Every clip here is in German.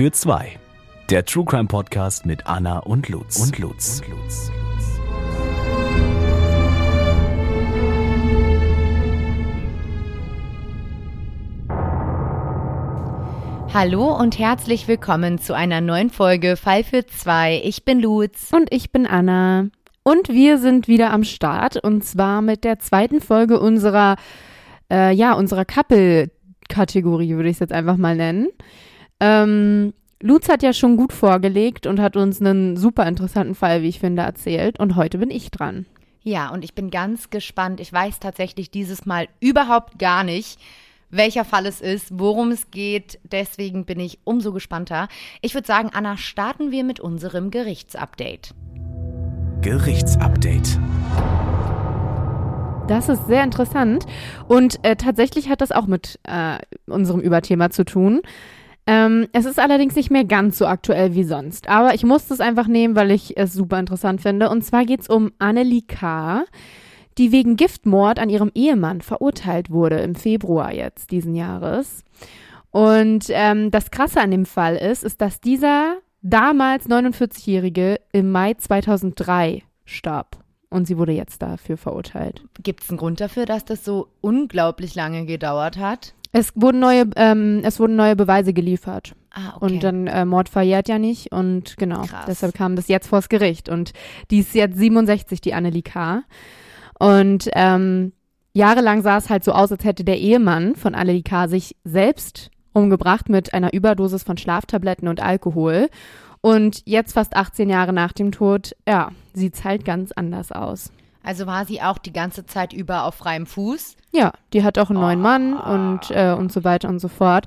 für zwei. Der True Crime Podcast mit Anna und Lutz. Und Lutz. Und Lutz. Hallo und herzlich willkommen zu einer neuen Folge Fall für zwei. Ich bin Lutz. Und ich bin Anna. Und wir sind wieder am Start und zwar mit der zweiten Folge unserer, äh, ja, unserer Couple-Kategorie, würde ich es jetzt einfach mal nennen. Ähm, Lutz hat ja schon gut vorgelegt und hat uns einen super interessanten Fall, wie ich finde, erzählt. Und heute bin ich dran. Ja, und ich bin ganz gespannt. Ich weiß tatsächlich dieses Mal überhaupt gar nicht, welcher Fall es ist, worum es geht. Deswegen bin ich umso gespannter. Ich würde sagen, Anna, starten wir mit unserem Gerichtsupdate. Gerichtsupdate. Das ist sehr interessant. Und äh, tatsächlich hat das auch mit äh, unserem Überthema zu tun. Ähm, es ist allerdings nicht mehr ganz so aktuell wie sonst. Aber ich musste es einfach nehmen, weil ich es super interessant finde. Und zwar geht es um Annelie K., die wegen Giftmord an ihrem Ehemann verurteilt wurde im Februar jetzt diesen Jahres. Und ähm, das Krasse an dem Fall ist, ist, dass dieser damals 49-Jährige im Mai 2003 starb. Und sie wurde jetzt dafür verurteilt. Gibt es einen Grund dafür, dass das so unglaublich lange gedauert hat? Es wurden neue, ähm, es wurden neue Beweise geliefert. Ah, okay. Und dann äh, Mord verjährt ja nicht und genau, Krass. deshalb kam das jetzt vors Gericht. Und die ist jetzt 67, die Annelie K. Und ähm, jahrelang sah es halt so aus, als hätte der Ehemann von Annelie K. sich selbst umgebracht mit einer Überdosis von Schlaftabletten und Alkohol. Und jetzt, fast 18 Jahre nach dem Tod, ja, sieht es halt ganz anders aus. Also war sie auch die ganze Zeit über auf freiem Fuß? Ja, die hat auch einen neuen Oh. Mann und, äh, und so weiter und so fort.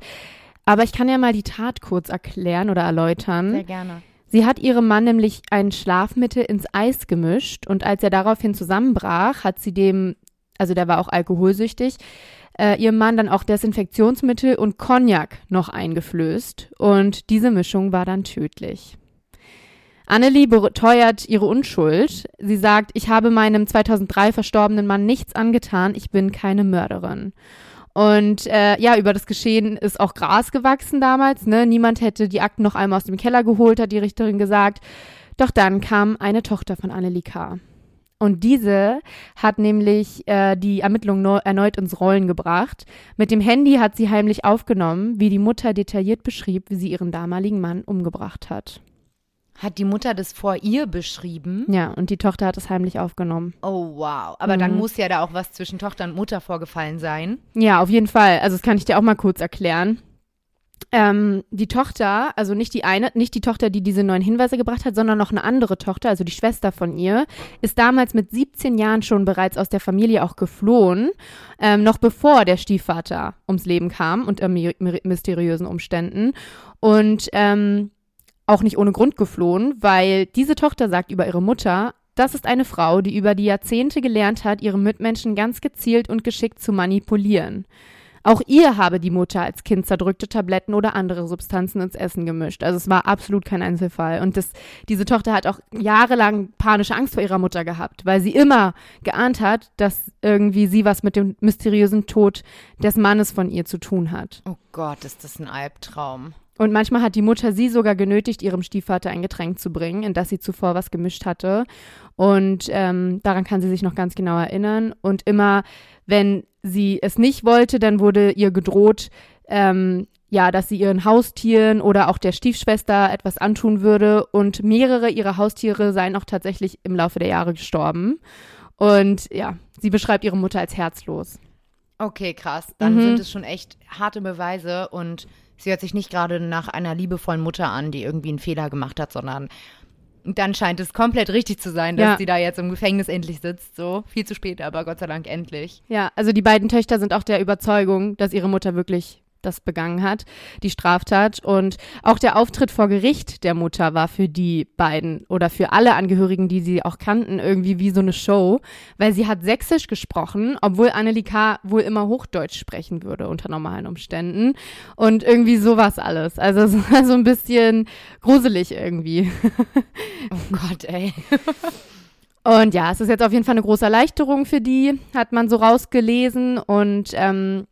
Aber ich kann ja mal die Tat kurz erklären oder erläutern. Sehr gerne. Sie hat ihrem Mann nämlich ein Schlafmittel ins Eis gemischt und als er daraufhin zusammenbrach, hat sie dem, also der war auch alkoholsüchtig, äh, ihrem Mann dann auch Desinfektionsmittel und Cognac noch eingeflößt und diese Mischung war dann tödlich. Annelie beteuert ihre Unschuld. Sie sagt, ich habe meinem 2003 verstorbenen Mann nichts angetan, ich bin keine Mörderin. Und äh, ja, über das Geschehen ist auch Gras gewachsen damals. Ne? Niemand hätte die Akten noch einmal aus dem Keller geholt, hat die Richterin gesagt. Doch dann kam eine Tochter von Annelie K. Und diese hat nämlich äh, die Ermittlungen neu, erneut ins Rollen gebracht. Mit dem Handy hat sie heimlich aufgenommen, wie die Mutter detailliert beschrieb, wie sie ihren damaligen Mann umgebracht hat. Hat die Mutter das vor ihr beschrieben? Ja, und die Tochter hat es heimlich aufgenommen. Oh, wow. Aber dann Mhm. muss ja da auch was zwischen Tochter und Mutter vorgefallen sein. Ja, auf jeden Fall. Also das kann ich dir auch mal kurz erklären. Ähm, die Tochter, also nicht die eine, nicht die Tochter, die diese neuen Hinweise gebracht hat, sondern noch eine andere Tochter, also die Schwester von ihr, ist damals mit 17 Jahren schon bereits aus der Familie auch geflohen, ähm, noch bevor der Stiefvater ums Leben kam unter mi mi mysteriösen Umständen. Und ähm, auch nicht ohne Grund geflohen, weil diese Tochter sagt über ihre Mutter, das ist eine Frau, die über die Jahrzehnte gelernt hat, ihre Mitmenschen ganz gezielt und geschickt zu manipulieren. Auch ihr habe die Mutter als Kind zerdrückte Tabletten oder andere Substanzen ins Essen gemischt. Also es war absolut kein Einzelfall. Und das, diese Tochter hat auch jahrelang panische Angst vor ihrer Mutter gehabt, weil sie immer geahnt hat, dass irgendwie sie was mit dem mysteriösen Tod des Mannes von ihr zu tun hat. Oh Gott, ist das ein Albtraum. Und manchmal hat die Mutter sie sogar genötigt, ihrem Stiefvater ein Getränk zu bringen, in das sie zuvor was gemischt hatte. Und ähm, daran kann sie sich noch ganz genau erinnern. Und immer, wenn sie es nicht wollte, dann wurde ihr gedroht, ähm, ja, dass sie ihren Haustieren oder auch der Stiefschwester etwas antun würde. Und mehrere ihrer Haustiere seien auch tatsächlich im Laufe der Jahre gestorben. Und ja, sie beschreibt ihre Mutter als herzlos. Okay, krass. Dann Mhm. sind es schon echt harte Beweise und sie hört sich nicht gerade nach einer liebevollen Mutter an, die irgendwie einen Fehler gemacht hat, sondern dann scheint es komplett richtig zu sein, dass Ja. sie da jetzt im Gefängnis endlich sitzt. So viel zu spät, aber Gott sei Dank endlich. Ja, also die beiden Töchter sind auch der Überzeugung, dass ihre Mutter wirklich das begangen hat, die Straftat. Und auch der Auftritt vor Gericht der Mutter war für die beiden oder für alle Angehörigen, die sie auch kannten, irgendwie wie so eine Show, weil sie hat Sächsisch gesprochen, obwohl Annelie K. wohl immer Hochdeutsch sprechen würde unter normalen Umständen. Und irgendwie sowas alles. Also es war so ein bisschen gruselig irgendwie. Oh Gott, ey. Und ja, es ist jetzt auf jeden Fall eine große Erleichterung für die, hat man so rausgelesen. Und ähm,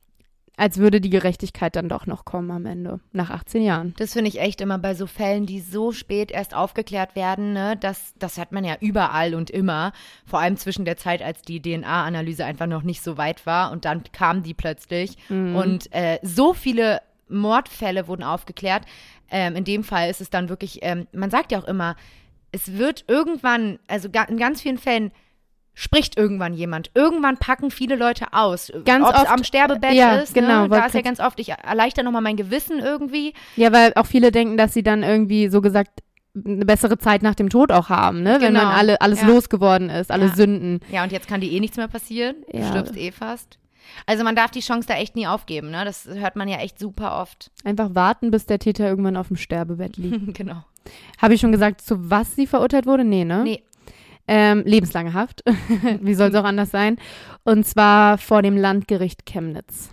als würde die Gerechtigkeit dann doch noch kommen am Ende, nach 18 Jahren. Das finde ich echt immer bei so Fällen, die so spät erst aufgeklärt werden, ne? Das, das hat man ja überall und immer. Vor allem zwischen der Zeit, als die DNA-Analyse einfach noch nicht so weit war und dann kam die plötzlich. Mhm. Und äh, so viele Mordfälle wurden aufgeklärt. Ähm, in dem Fall ist es dann wirklich, ähm, man sagt ja auch immer, es wird irgendwann, also in ganz vielen Fällen spricht irgendwann jemand. Irgendwann packen viele Leute aus. Ganz Ob's oft, am Sterbebett ja, ist. genau, ne? Da ist ja ganz oft, ich erleichter nochmal mein Gewissen irgendwie. Ja, weil auch viele denken, dass sie dann irgendwie so gesagt eine bessere Zeit nach dem Tod auch haben, ne? Wenn Genau, man alle, alles ja. losgeworden ist, alle Ja. Sünden. Ja, und jetzt kann dir eh nichts mehr passieren. Du Ja. stirbst eh fast. Also man darf die Chance da echt nie aufgeben, ne? Das hört man ja echt super oft. Einfach warten, bis der Täter irgendwann auf dem Sterbebett liegt. genau. Habe ich schon gesagt, zu was sie verurteilt wurde? Nee, ne? Nee. Ähm, lebenslange Haft. Wie soll es auch anders sein? Und zwar vor dem Landgericht Chemnitz.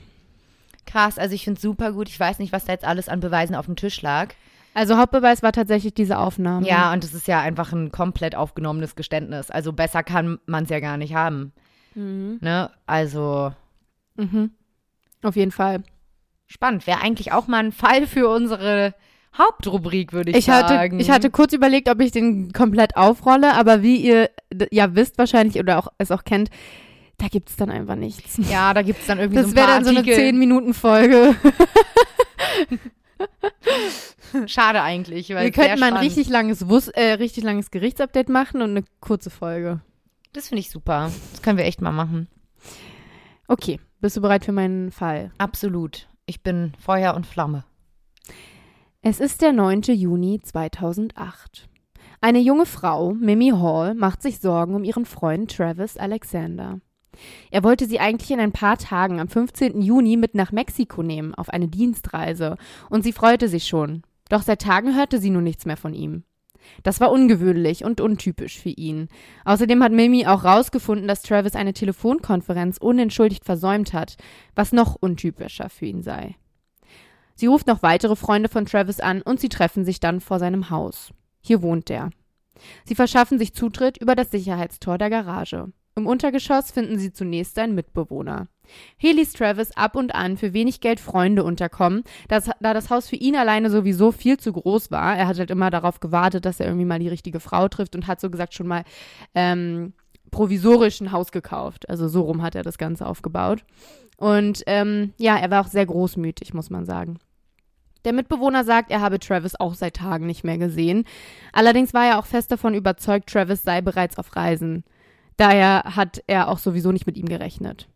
Krass, also ich finde es super gut. Ich weiß nicht, was da jetzt alles an Beweisen auf dem Tisch lag. Also Hauptbeweis war tatsächlich diese Aufnahme. Ja, und es ist ja einfach ein komplett aufgenommenes Geständnis. Also besser kann man es ja gar nicht haben. Mhm. Ne? Also Mhm. Auf jeden Fall. spannend. Wäre eigentlich auch mal ein Fall für unsere Hauptrubrik, würde ich, Ich hatte, sagen. ich hatte kurz überlegt, ob ich den komplett aufrolle, aber wie ihr ja wisst wahrscheinlich oder auch es auch kennt, da gibt es dann einfach nichts. ja, da gibt es dann irgendwie Das so ein wäre paar dann so eine Artikel. 10-Minuten-Folge. Schade eigentlich, weil Wir könnten mal ein richtig langes, Wus äh, richtig langes Gerichtsupdate machen und eine kurze Folge. Das finde ich super. Das können wir echt mal machen. Okay, bist du bereit für meinen Fall? Absolut. Ich bin Feuer und Flamme. Es ist der 9. Juni 2008. Eine junge Frau, Mimi Hall, macht sich Sorgen um ihren Freund Travis Alexander. Er wollte sie eigentlich in ein paar Tagen am 15. Juni mit nach Mexiko nehmen, auf eine Dienstreise, und sie freute sich schon. Doch seit Tagen hörte sie nun nichts mehr von ihm. Das war ungewöhnlich und untypisch für ihn. Außerdem hat Mimi auch rausgefunden, dass Travis eine Telefonkonferenz unentschuldigt versäumt hat, was noch untypischer für ihn sei. Sie ruft noch weitere Freunde von Travis an und sie treffen sich dann vor seinem Haus. Hier wohnt er. Sie verschaffen sich Zutritt über das Sicherheitstor der Garage. Im Untergeschoss finden sie zunächst seinen Mitbewohner. Hier ließ Travis ab und an für wenig Geld Freunde unterkommen, das, da das Haus für ihn alleine sowieso viel zu groß war. Er hat halt immer darauf gewartet, dass er irgendwie mal die richtige Frau trifft und hat so gesagt schon mal ähm, provisorisch ein Haus gekauft. Also so rum hat er das Ganze aufgebaut. Und ähm, ja, er war auch sehr großmütig, muss man sagen. Der Mitbewohner sagt, er habe Travis auch seit Tagen nicht mehr gesehen. Allerdings war er auch fest davon überzeugt, Travis sei bereits auf Reisen. Daher hat er auch sowieso nicht mit ihm gerechnet.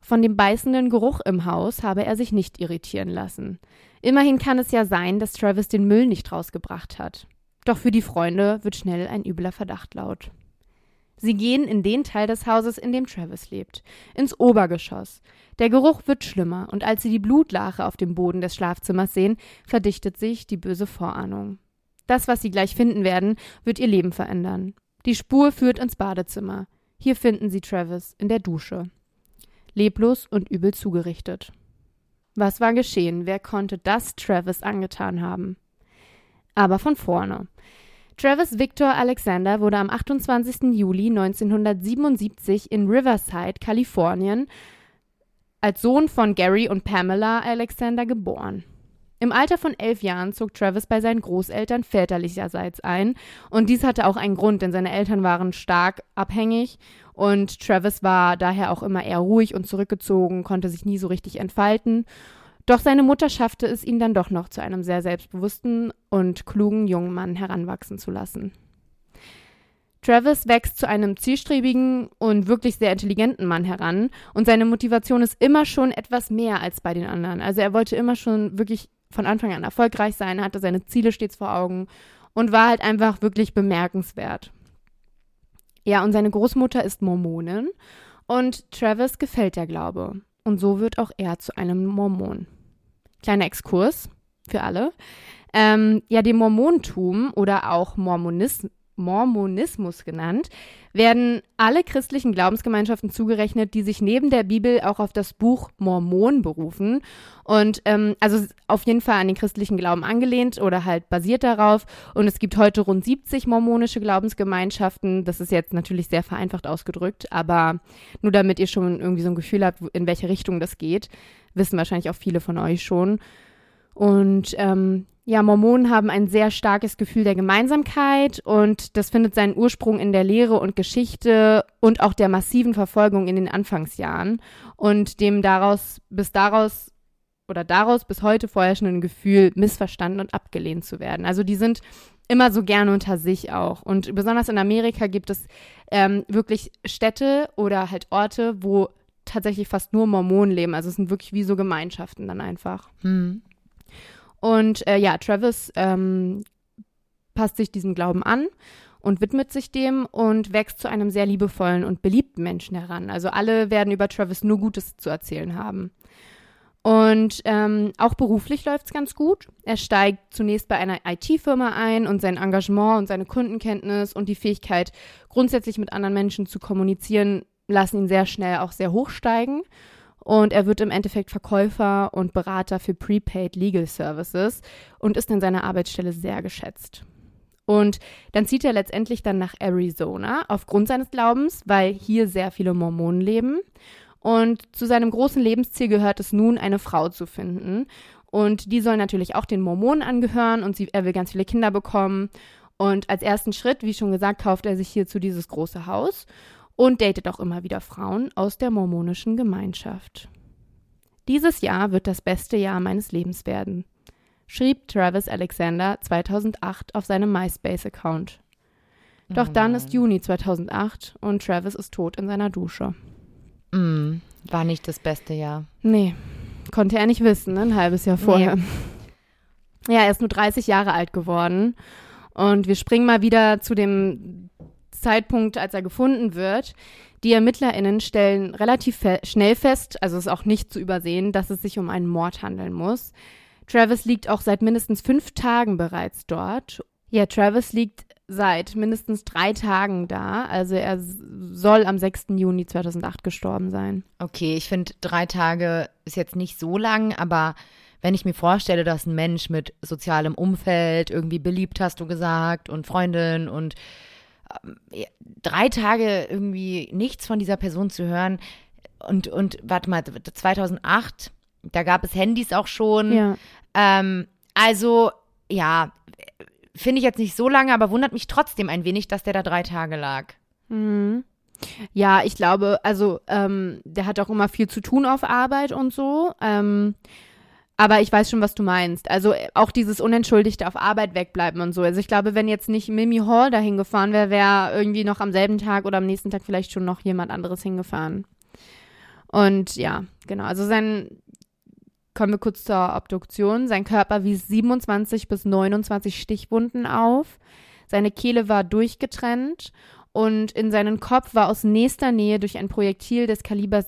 Von dem beißenden Geruch im Haus habe er sich nicht irritieren lassen. Immerhin kann es ja sein, dass Travis den Müll nicht rausgebracht hat. Doch für die Freunde wird schnell ein übler Verdacht laut. Sie gehen in den Teil des Hauses, in dem Travis lebt, ins Obergeschoss. Der Geruch wird schlimmer, und als sie die Blutlache auf dem Boden des Schlafzimmers sehen, verdichtet sich die böse Vorahnung. Das, was sie gleich finden werden, wird ihr Leben verändern. Die Spur führt ins Badezimmer. Hier finden sie Travis in der Dusche. Leblos und übel zugerichtet. Was war geschehen? Wer konnte das Travis angetan haben? Aber von vorne. Travis Victor Alexander wurde am 28. Juli 1977 in Riverside, Kalifornien, als Sohn von Gary und Pamela Alexander geboren. Im Alter von elf Jahren zog Travis bei seinen Großeltern väterlicherseits ein. Und dies hatte auch einen Grund, denn seine Eltern waren stark abhängig und Travis war daher auch immer eher ruhig und zurückgezogen, konnte sich nie so richtig entfalten. Doch seine Mutter schaffte es, ihn dann doch noch zu einem sehr selbstbewussten und klugen jungen Mann heranwachsen zu lassen. Travis wächst zu einem zielstrebigen und wirklich sehr intelligenten Mann heran und seine Motivation ist immer schon etwas mehr als bei den anderen. Also er wollte immer schon wirklich von Anfang an erfolgreich sein, hatte seine Ziele stets vor Augen und war halt einfach wirklich bemerkenswert. Ja, und seine Großmutter ist Mormonin und Travis gefällt der Glaube. Und so wird auch er zu einem Mormon. Kleiner Exkurs für alle. Ähm, ja, dem Mormontum oder auch Mormonismus Mormonismus genannt, werden alle christlichen Glaubensgemeinschaften zugerechnet, die sich neben der Bibel auch auf das Buch Mormon berufen. Und ähm, also auf jeden Fall an den christlichen Glauben angelehnt oder halt basiert darauf. Und es gibt heute rund 70 mormonische Glaubensgemeinschaften. Das ist jetzt natürlich sehr vereinfacht ausgedrückt, aber nur damit ihr schon irgendwie so ein Gefühl habt, in welche Richtung das geht. Wissen wahrscheinlich auch viele von euch schon. Und ähm, ja, Mormonen haben ein sehr starkes Gefühl der Gemeinsamkeit und das findet seinen Ursprung in der Lehre und Geschichte und auch der massiven Verfolgung in den Anfangsjahren und dem daraus bis daraus oder daraus bis heute vorherrschenden Gefühl, missverstanden und abgelehnt zu werden. Also die sind immer so gerne unter sich auch. Und besonders in Amerika gibt es ähm, wirklich Städte oder halt Orte, wo tatsächlich fast nur Mormonen leben. Also es sind wirklich wie so Gemeinschaften dann einfach. Hm. Und äh, ja, Travis ähm, passt sich diesem Glauben an und widmet sich dem und wächst zu einem sehr liebevollen und beliebten Menschen heran. Also alle werden über Travis nur Gutes zu erzählen haben. Und ähm, auch beruflich läuft es ganz gut. Er steigt zunächst bei einer IT-Firma ein und sein Engagement und seine Kundenkenntnis und die Fähigkeit, grundsätzlich mit anderen Menschen zu kommunizieren, lassen ihn sehr schnell auch sehr hoch steigen. Und er wird im Endeffekt Verkäufer und Berater für Prepaid Legal Services und ist an seiner Arbeitsstelle sehr geschätzt. Und dann zieht er letztendlich dann nach Arizona aufgrund seines Glaubens, weil hier sehr viele Mormonen leben. Und zu seinem großen Lebensziel gehört es nun, eine Frau zu finden. Und die soll natürlich auch den Mormonen angehören und sie, er will ganz viele Kinder bekommen. Und als ersten Schritt, wie schon gesagt, kauft er sich hierzu dieses große Haus und datet auch immer wieder Frauen aus der mormonischen Gemeinschaft. Dieses Jahr wird das beste Jahr meines Lebens werden, schrieb Travis Alexander 2008 auf seinem MySpace-Account. Doch Oh dann ist Juni 2008 und Travis ist tot in seiner Dusche. Mm, war nicht das beste Jahr. Nee, konnte er nicht wissen, ne? ein halbes Jahr vorher. Ja, er ist nur 30 Jahre alt geworden. Und wir springen mal wieder zu dem Zeitpunkt, als er gefunden wird. Die ErmittlerInnen stellen relativ fe schnell fest, also ist auch nicht zu übersehen, dass es sich um einen Mord handeln muss. Travis liegt auch seit mindestens fünf Tagen bereits dort. Ja, Travis liegt seit mindestens drei Tagen da. Also er soll am 6. Juni 2008 gestorben sein. Okay, ich finde, drei Tage ist jetzt nicht so lang, aber wenn ich mir vorstelle, dass ein Mensch mit sozialem Umfeld, irgendwie beliebt, hast du gesagt, und Freundin und drei Tage irgendwie nichts von dieser Person zu hören und, und warte mal, 2008, da gab es Handys auch schon. Ja. Ähm, also, ja, finde ich jetzt nicht so lange, aber wundert mich trotzdem ein wenig, dass der da drei Tage lag. Mhm. Ja, ich glaube, also ähm, der hat auch immer viel zu tun auf Arbeit und so. Ähm, aber ich weiß schon, was du meinst. Also äh, auch dieses unentschuldigte auf Arbeit wegbleiben und so. Also ich glaube, wenn jetzt nicht Mimi Hall dahin gefahren wäre, wäre irgendwie noch am selben Tag oder am nächsten Tag vielleicht schon noch jemand anderes hingefahren. Und ja, genau. Also sein, kommen wir kurz zur Obduktion. Sein Körper wies 27 bis 29 Stichwunden auf. Seine Kehle war durchgetrennt und in seinen Kopf war aus nächster Nähe durch ein Projektil des Kalibers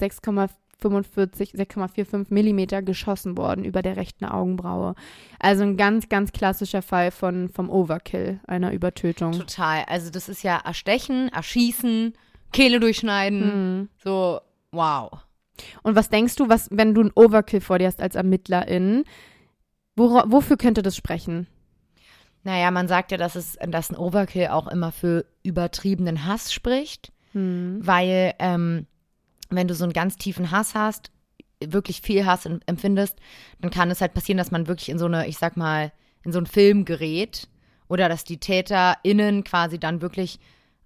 6,45, 6,45 Millimeter geschossen worden über der rechten Augenbraue. Also ein ganz, ganz klassischer Fall von, vom Overkill, einer Übertötung. Total. Also das ist ja erstechen, erschießen, Kehle durchschneiden. Mhm. So, wow. Und was denkst du, was, wenn du einen Overkill vor dir hast als Ermittlerin, wora, wofür könnte das sprechen? Naja, man sagt ja, dass, es, dass ein Overkill auch immer für übertriebenen Hass spricht, Hm. weil ähm, wenn du so einen ganz tiefen Hass hast, wirklich viel Hass em- empfindest, dann kann es halt passieren, dass man wirklich in so eine, ich sag mal, in so einen Film gerät oder dass die TäterInnen quasi dann wirklich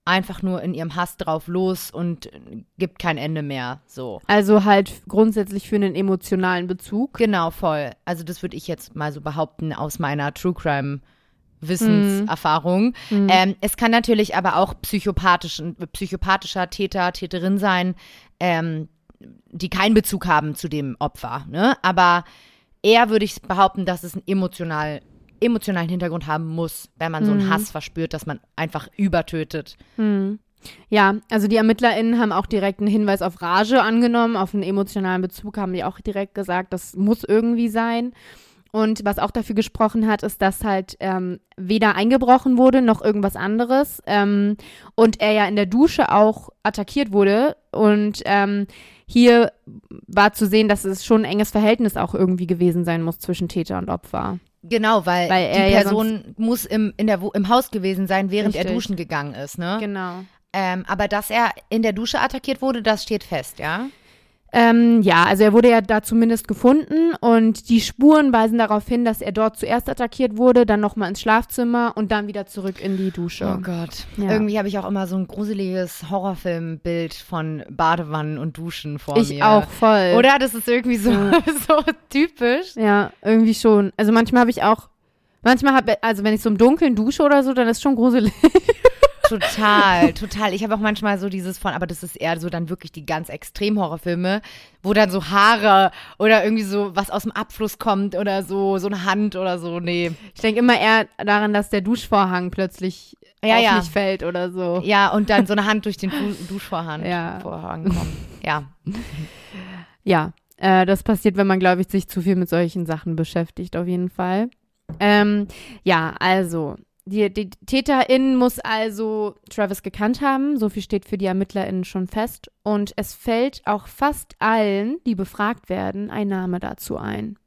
einfach nur in ihrem Hass drauf los und gibt kein Ende mehr. So. Also halt grundsätzlich für einen emotionalen Bezug. Genau, voll. Also das würde ich jetzt mal so behaupten aus meiner True Crime Wissenserfahrung. Ähm, es kann natürlich aber auch psychopathischen, psychopathischer Täter, Täterin sein, ähm, die keinen Bezug haben zu dem Opfer. Ne? Aber eher würde ich behaupten, dass es einen emotional, emotionalen Hintergrund haben muss, wenn man so einen Hass verspürt, dass man einfach übertötet. Ja, also die ErmittlerInnen haben auch direkt einen Hinweis auf Rage angenommen, auf einen emotionalen Bezug haben die auch direkt gesagt, das muss irgendwie sein. Und was auch dafür gesprochen hat, ist, dass halt ähm, weder eingebrochen wurde noch irgendwas anderes. Ähm, und er ja in der Dusche auch attackiert wurde. Und ähm, hier war zu sehen, dass es schon ein enges Verhältnis auch irgendwie gewesen sein muss zwischen Täter und Opfer. Genau, weil, Weil er die ja Person muss im, in der, im Haus gewesen sein, während er Richtig. duschen gegangen ist. Ne? Genau. Ähm, aber dass er in der Dusche attackiert wurde, das steht fest, ja? Ähm, ja, also er wurde ja da zumindest gefunden und die Spuren weisen darauf hin, dass er dort zuerst attackiert wurde, dann nochmal ins Schlafzimmer und dann wieder zurück in die Dusche. Oh Gott. Ja. Irgendwie habe ich auch immer so ein gruseliges Horrorfilmbild von Badewannen und Duschen vor ich mir. auch voll. Oder? Das ist irgendwie so, so typisch. Ja, irgendwie schon. Also manchmal habe ich auch, manchmal habe, also wenn ich so im Dunkeln dusche oder so, dann ist schon gruselig. Total, total. Ich habe auch manchmal so dieses von, aber das ist eher so dann wirklich die ganz extrem Horrorfilme, wo dann so Haare oder irgendwie so was aus dem Abfluss kommt oder so, so eine Hand oder so. Nee. Ich denke immer eher daran, dass der Duschvorhang plötzlich Ja, auf ja. mich fällt oder so. Ja, und dann so eine Hand durch den Du Duschvorhang Ja. Vorhang kommt. Ja. Ja, äh, das passiert, wenn man, glaube ich, sich zu viel mit solchen Sachen beschäftigt, auf jeden Fall. Ähm, ja, also, die, die Täterin muss also Travis gekannt haben. So viel steht für die ErmittlerInnen schon fest. Und es fällt auch fast allen, die befragt werden, ein Name dazu ein.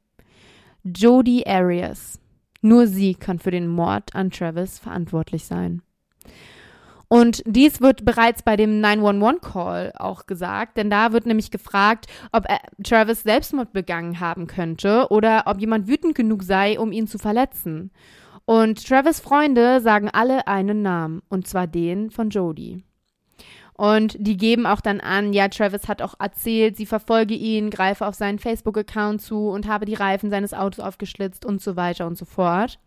Jodie Arias. Nur sie kann für den Mord an Travis verantwortlich sein. Und dies wird bereits bei dem 911-Call auch gesagt, denn da wird nämlich gefragt, ob Travis Selbstmord begangen haben könnte oder ob jemand wütend genug sei, um ihn zu verletzen. Und Travis Freunde sagen alle einen Namen, und zwar den von Jodie. Und die geben auch dann an, ja, Travis hat auch erzählt, sie verfolge ihn, greife auf seinen Facebook-Account zu und habe die Reifen seines Autos aufgeschlitzt und so weiter und so fort.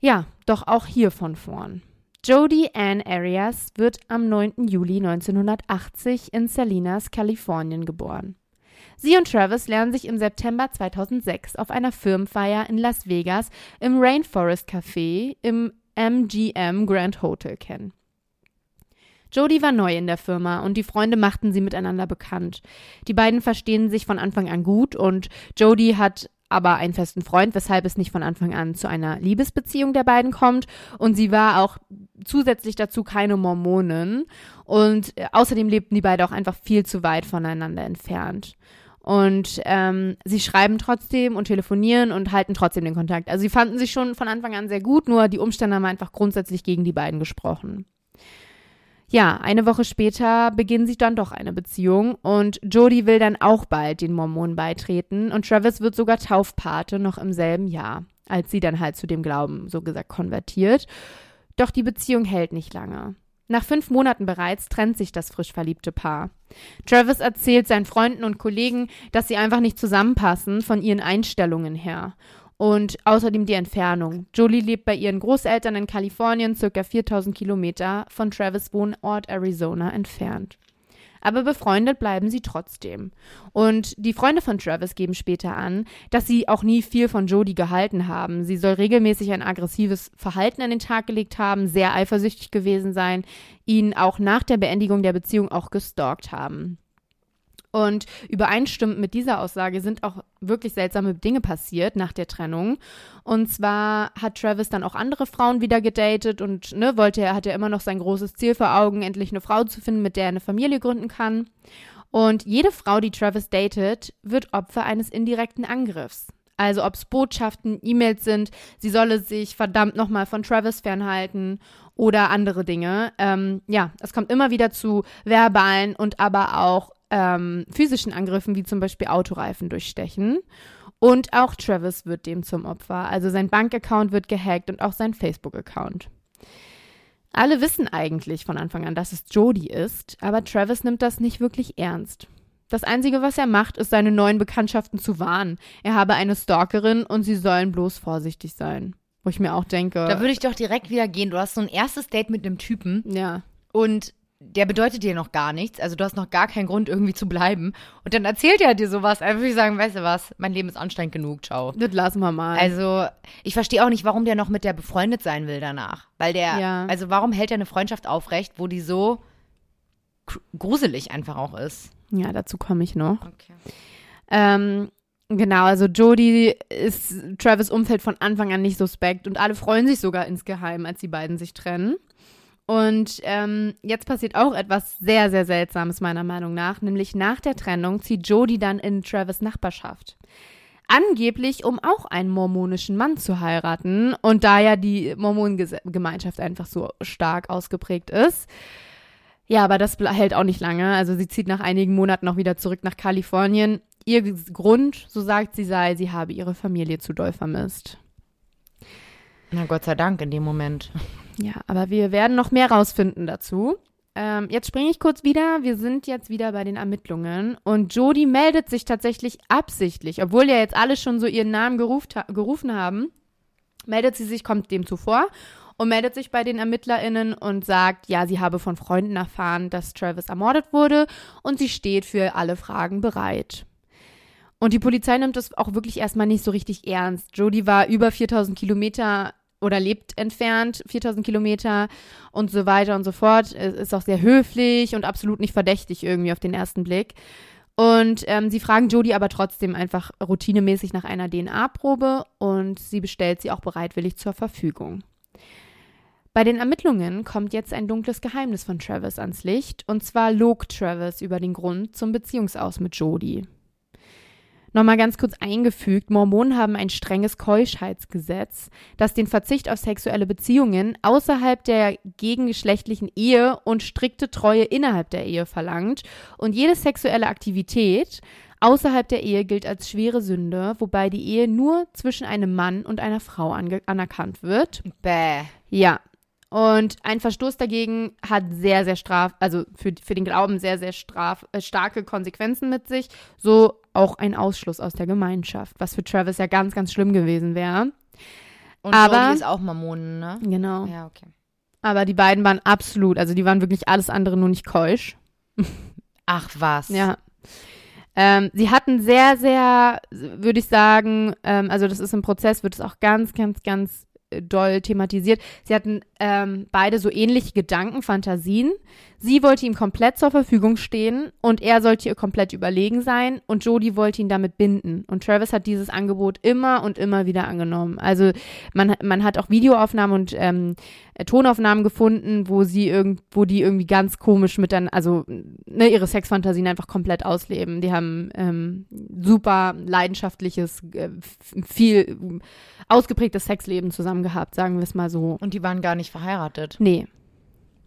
Ja, doch auch hier von vorn. Jodie Ann Arias wird am 9. Juli 1980 in Salinas, Kalifornien geboren. Sie und Travis lernen sich im September 2006 auf einer Firmenfeier in Las Vegas im Rainforest Café im MGM Grand Hotel kennen. Jodie war neu in der Firma und die Freunde machten sie miteinander bekannt. Die beiden verstehen sich von Anfang an gut und Jodie hat aber einen festen Freund, weshalb es nicht von Anfang an zu einer Liebesbeziehung der beiden kommt. Und sie war auch zusätzlich dazu keine Mormonin. Und äh, außerdem lebten die beiden auch einfach viel zu weit voneinander entfernt. Und ähm, sie schreiben trotzdem und telefonieren und halten trotzdem den Kontakt. Also sie fanden sich schon von Anfang an sehr gut, nur die Umstände haben einfach grundsätzlich gegen die beiden gesprochen. Ja, eine Woche später beginnen sie dann doch eine Beziehung und Jodie will dann auch bald den Mormonen beitreten und Travis wird sogar Taufpate noch im selben Jahr, als sie dann halt zu dem Glauben so gesagt konvertiert. Doch die Beziehung hält nicht lange. Nach fünf Monaten bereits trennt sich das frisch verliebte Paar. Travis erzählt seinen Freunden und Kollegen, dass sie einfach nicht zusammenpassen von ihren Einstellungen her. Und außerdem die Entfernung. Jolie lebt bei ihren Großeltern in Kalifornien, circa 4000 Kilometer von Travis Wohnort Arizona entfernt. Aber befreundet bleiben sie trotzdem. Und die Freunde von Travis geben später an, dass sie auch nie viel von Jodie gehalten haben. Sie soll regelmäßig ein aggressives Verhalten an den Tag gelegt haben, sehr eifersüchtig gewesen sein, ihn auch nach der Beendigung der Beziehung auch gestalkt haben. Und übereinstimmend mit dieser Aussage sind auch wirklich seltsame Dinge passiert nach der Trennung. Und zwar hat Travis dann auch andere Frauen wieder gedatet und ne, wollte er, hat er immer noch sein großes Ziel vor Augen, endlich eine Frau zu finden, mit der er eine Familie gründen kann. Und jede Frau, die Travis datet, wird Opfer eines indirekten Angriffs. Also ob es Botschaften, E-Mails sind, sie solle sich verdammt nochmal von Travis fernhalten oder andere Dinge. Ähm, ja, es kommt immer wieder zu verbalen und aber auch ähm, physischen Angriffen, wie zum Beispiel Autoreifen durchstechen. Und auch Travis wird dem zum Opfer. Also sein Bankaccount wird gehackt und auch sein Facebook-Account. Alle wissen eigentlich von Anfang an, dass es Jodie ist, aber Travis nimmt das nicht wirklich ernst. Das Einzige, was er macht, ist, seine neuen Bekanntschaften zu warnen. Er habe eine Stalkerin und sie sollen bloß vorsichtig sein. Wo ich mir auch denke. Da würde ich doch direkt wieder gehen. Du hast so ein erstes Date mit einem Typen ja. und der bedeutet dir noch gar nichts. Also du hast noch gar keinen Grund, irgendwie zu bleiben. Und dann erzählt er dir sowas. Einfach würde ich sagen, weißt du was, mein Leben ist anstrengend genug, ciao. Das lassen wir mal. Also, ich verstehe auch nicht, warum der noch mit der befreundet sein will danach. Weil der, Ja. also warum hält er eine Freundschaft aufrecht, wo die so gr- gruselig einfach auch ist? ja, dazu komme ich noch. Okay. Ähm, genau, also Jodie ist Travis Umfeld von Anfang an nicht suspekt und alle freuen sich sogar insgeheim, als die beiden sich trennen. Und ähm, jetzt passiert auch etwas sehr, sehr Seltsames meiner Meinung nach, nämlich nach der Trennung zieht Jodie dann in Travis Nachbarschaft. Angeblich, um auch einen mormonischen Mann zu heiraten. Und da ja die Mormonengemeinschaft einfach so stark ausgeprägt ist. Ja, aber das hält auch nicht lange. Also sie zieht nach einigen Monaten noch wieder zurück nach Kalifornien. Ihr Grund, so sagt sie, sei, sie habe ihre Familie zu doll vermisst. Na Gott sei Dank in dem Moment. Ja, aber wir werden noch mehr rausfinden dazu. Ähm, jetzt springe ich kurz wieder. Wir sind jetzt wieder bei den Ermittlungen. Und Jodie meldet sich tatsächlich absichtlich, obwohl ja jetzt alle schon so ihren Namen ha gerufen haben, meldet sie sich, kommt dem zuvor und meldet sich bei den ErmittlerInnen und sagt, ja, sie habe von Freunden erfahren, dass Travis ermordet wurde und sie steht für alle Fragen bereit. Und die Polizei nimmt das auch wirklich erstmal nicht so richtig ernst. Jodie war über 4000 Kilometer oder lebt entfernt, 4000 Kilometer und so weiter und so fort. Ist auch sehr höflich und absolut nicht verdächtig irgendwie auf den ersten Blick. Und ähm, sie fragen Jodie aber trotzdem einfach routinemäßig nach einer DNA-Probe und sie bestellt sie auch bereitwillig zur Verfügung. Bei den Ermittlungen kommt jetzt ein dunkles Geheimnis von Travis ans Licht, und zwar log Travis über den Grund zum Beziehungsaus mit Jodie. Nochmal ganz kurz eingefügt, Mormonen haben ein strenges Keuschheitsgesetz, das den Verzicht auf sexuelle Beziehungen außerhalb der gegengeschlechtlichen Ehe und strikte Treue innerhalb der Ehe verlangt. Und jede sexuelle Aktivität außerhalb der Ehe gilt als schwere Sünde, wobei die Ehe nur zwischen einem Mann und einer Frau anerkannt wird. Bäh. Ja. Und ein Verstoß dagegen hat sehr, sehr straf, also für, für den Glauben sehr, sehr straf, äh, starke Konsequenzen mit sich. So auch ein Ausschluss aus der Gemeinschaft, was für Travis ja ganz, ganz schlimm gewesen wäre. Und Aber- Jodie ist auch Mormonen, ne? Genau. Ja, okay. Aber die beiden waren absolut, also die waren wirklich alles andere nur nicht keusch. Ach was. Ja. Ähm, sie hatten sehr, sehr, würde ich sagen, ähm, also das ist im Prozess, wird es auch ganz, ganz, ganz äh, doll thematisiert. Sie hatten ähm, beide so ähnliche Gedanken, Fantasien. Sie wollte ihm komplett zur Verfügung stehen und er sollte ihr komplett überlegen sein und Jodie wollte ihn damit binden. Und Travis hat dieses Angebot immer und immer wieder angenommen. Also man, man hat auch Videoaufnahmen und ähm, äh, Tonaufnahmen gefunden, wo sie irgend, wo die irgendwie ganz komisch mit dann, also ne, ihre Sexfantasien einfach komplett ausleben. Die haben ähm, super leidenschaftliches, äh, viel ausgeprägtes Sexleben zusammen gehabt, sagen wir es mal so. Und die waren gar nicht verheiratet. Nee.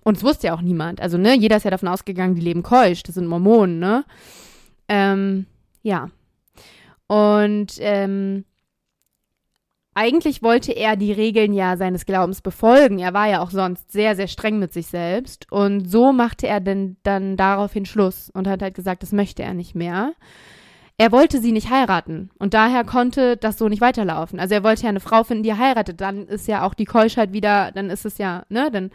Und es wusste ja auch niemand. Also, ne, jeder ist ja davon ausgegangen, die leben keusch, das sind Mormonen, ne? Ähm, ja. Und ähm, eigentlich wollte er die Regeln ja seines Glaubens befolgen. Er war ja auch sonst sehr, sehr streng mit sich selbst. Und so machte er denn dann daraufhin Schluss und hat halt gesagt, das möchte er nicht mehr. Er wollte sie nicht heiraten und daher konnte das so nicht weiterlaufen. Also er wollte ja eine Frau finden, die er heiratet. Dann ist ja auch die Keuschheit wieder, dann ist es ja, ne, dann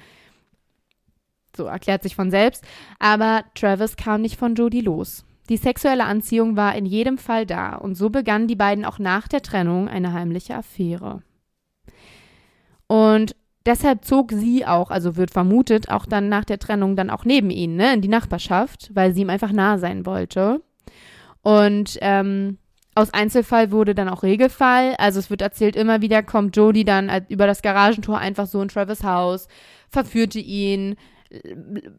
so erklärt sich von selbst. Aber Travis kam nicht von Jodie los. Die sexuelle Anziehung war in jedem Fall da und so begannen die beiden auch nach der Trennung eine heimliche Affäre. Und deshalb zog sie auch, also wird vermutet, auch dann nach der Trennung dann auch neben ihn, ne, in die Nachbarschaft, weil sie ihm einfach nah sein wollte. Und ähm, aus Einzelfall wurde dann auch Regelfall. Also es wird erzählt, immer wieder kommt Jodie dann äh, über das Garagentor einfach so in Travis Haus, verführte ihn, äh,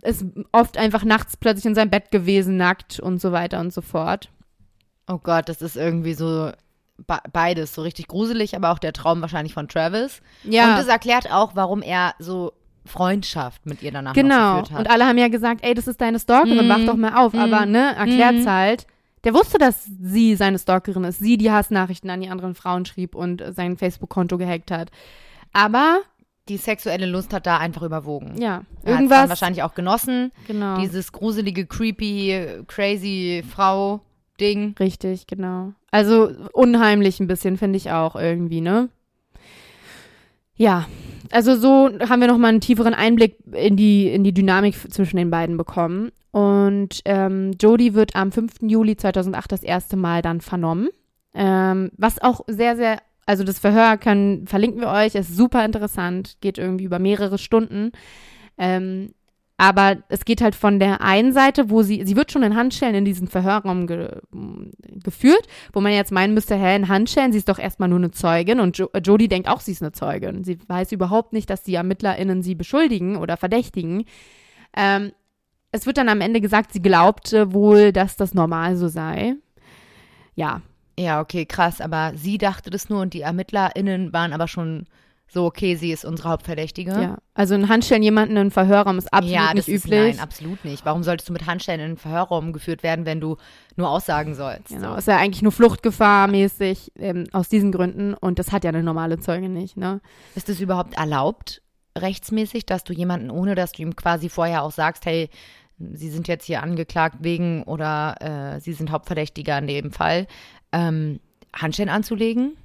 ist oft einfach nachts plötzlich in seinem Bett gewesen, nackt und so weiter und so fort. Oh Gott, das ist irgendwie so be- beides, so richtig gruselig, aber auch der Traum wahrscheinlich von Travis. Ja, Und das erklärt auch, warum er so Freundschaft mit ihr danach genau. geführt hat. Und alle haben ja gesagt, ey, das ist deine Stalkerin, Mhm. wach doch mal auf. Aber Mhm. ne, erklärt's Mhm. halt. Der wusste, dass sie seine Stalkerin ist, sie die Hassnachrichten an die anderen Frauen schrieb und äh, sein Facebook-Konto gehackt hat. Aber die sexuelle Lust hat da einfach überwogen. ja, Er hat's dann irgendwas. wahrscheinlich auch genossen. Genau. Dieses gruselige, creepy, crazy Frau-Ding. Richtig, genau. Also unheimlich ein bisschen, finde ich auch irgendwie, ne? Ja, also so haben wir nochmal einen tieferen Einblick in die, in die Dynamik zwischen den beiden bekommen. Und ähm, Jodie wird am 5. Juli 2008 das erste Mal dann vernommen. Ähm, was auch sehr, sehr, also das Verhör kann, verlinken wir euch, ist super interessant, geht irgendwie über mehrere Stunden. Ähm, aber es geht halt von der einen Seite, wo sie, sie wird schon in Handschellen in diesen Verhörraum ge, geführt, wo man jetzt meinen müsste, hä, in Handschellen, sie ist doch erstmal nur eine Zeugin und jo, Jodie denkt auch, sie ist eine Zeugin. Sie weiß überhaupt nicht, dass die ErmittlerInnen sie beschuldigen oder verdächtigen. Ähm, es wird dann am Ende gesagt, sie glaubte wohl, dass das normal so sei. Ja, Ja, okay, krass. Aber sie dachte das nur und die ErmittlerInnen waren aber schon so, okay, sie ist unsere Hauptverdächtige. Ja. Also ein Handstellen jemanden in einen Verhörraum ist absolut ja, nicht üblich. Ist, nein, absolut nicht. Warum solltest du mit Handstellen in einen Verhörraum geführt werden, wenn du nur aussagen sollst? Genau, So. ist ja eigentlich nur Fluchtgefahr mäßig ähm, aus diesen Gründen und das hat ja eine normale Zeuge nicht, ne? Ist es überhaupt erlaubt, rechtsmäßig, dass du jemanden, ohne dass du ihm quasi vorher auch sagst, hey, sie sind jetzt hier angeklagt wegen oder äh, sie sind Hauptverdächtiger in dem Fall, ähm, Handschellen anzulegen?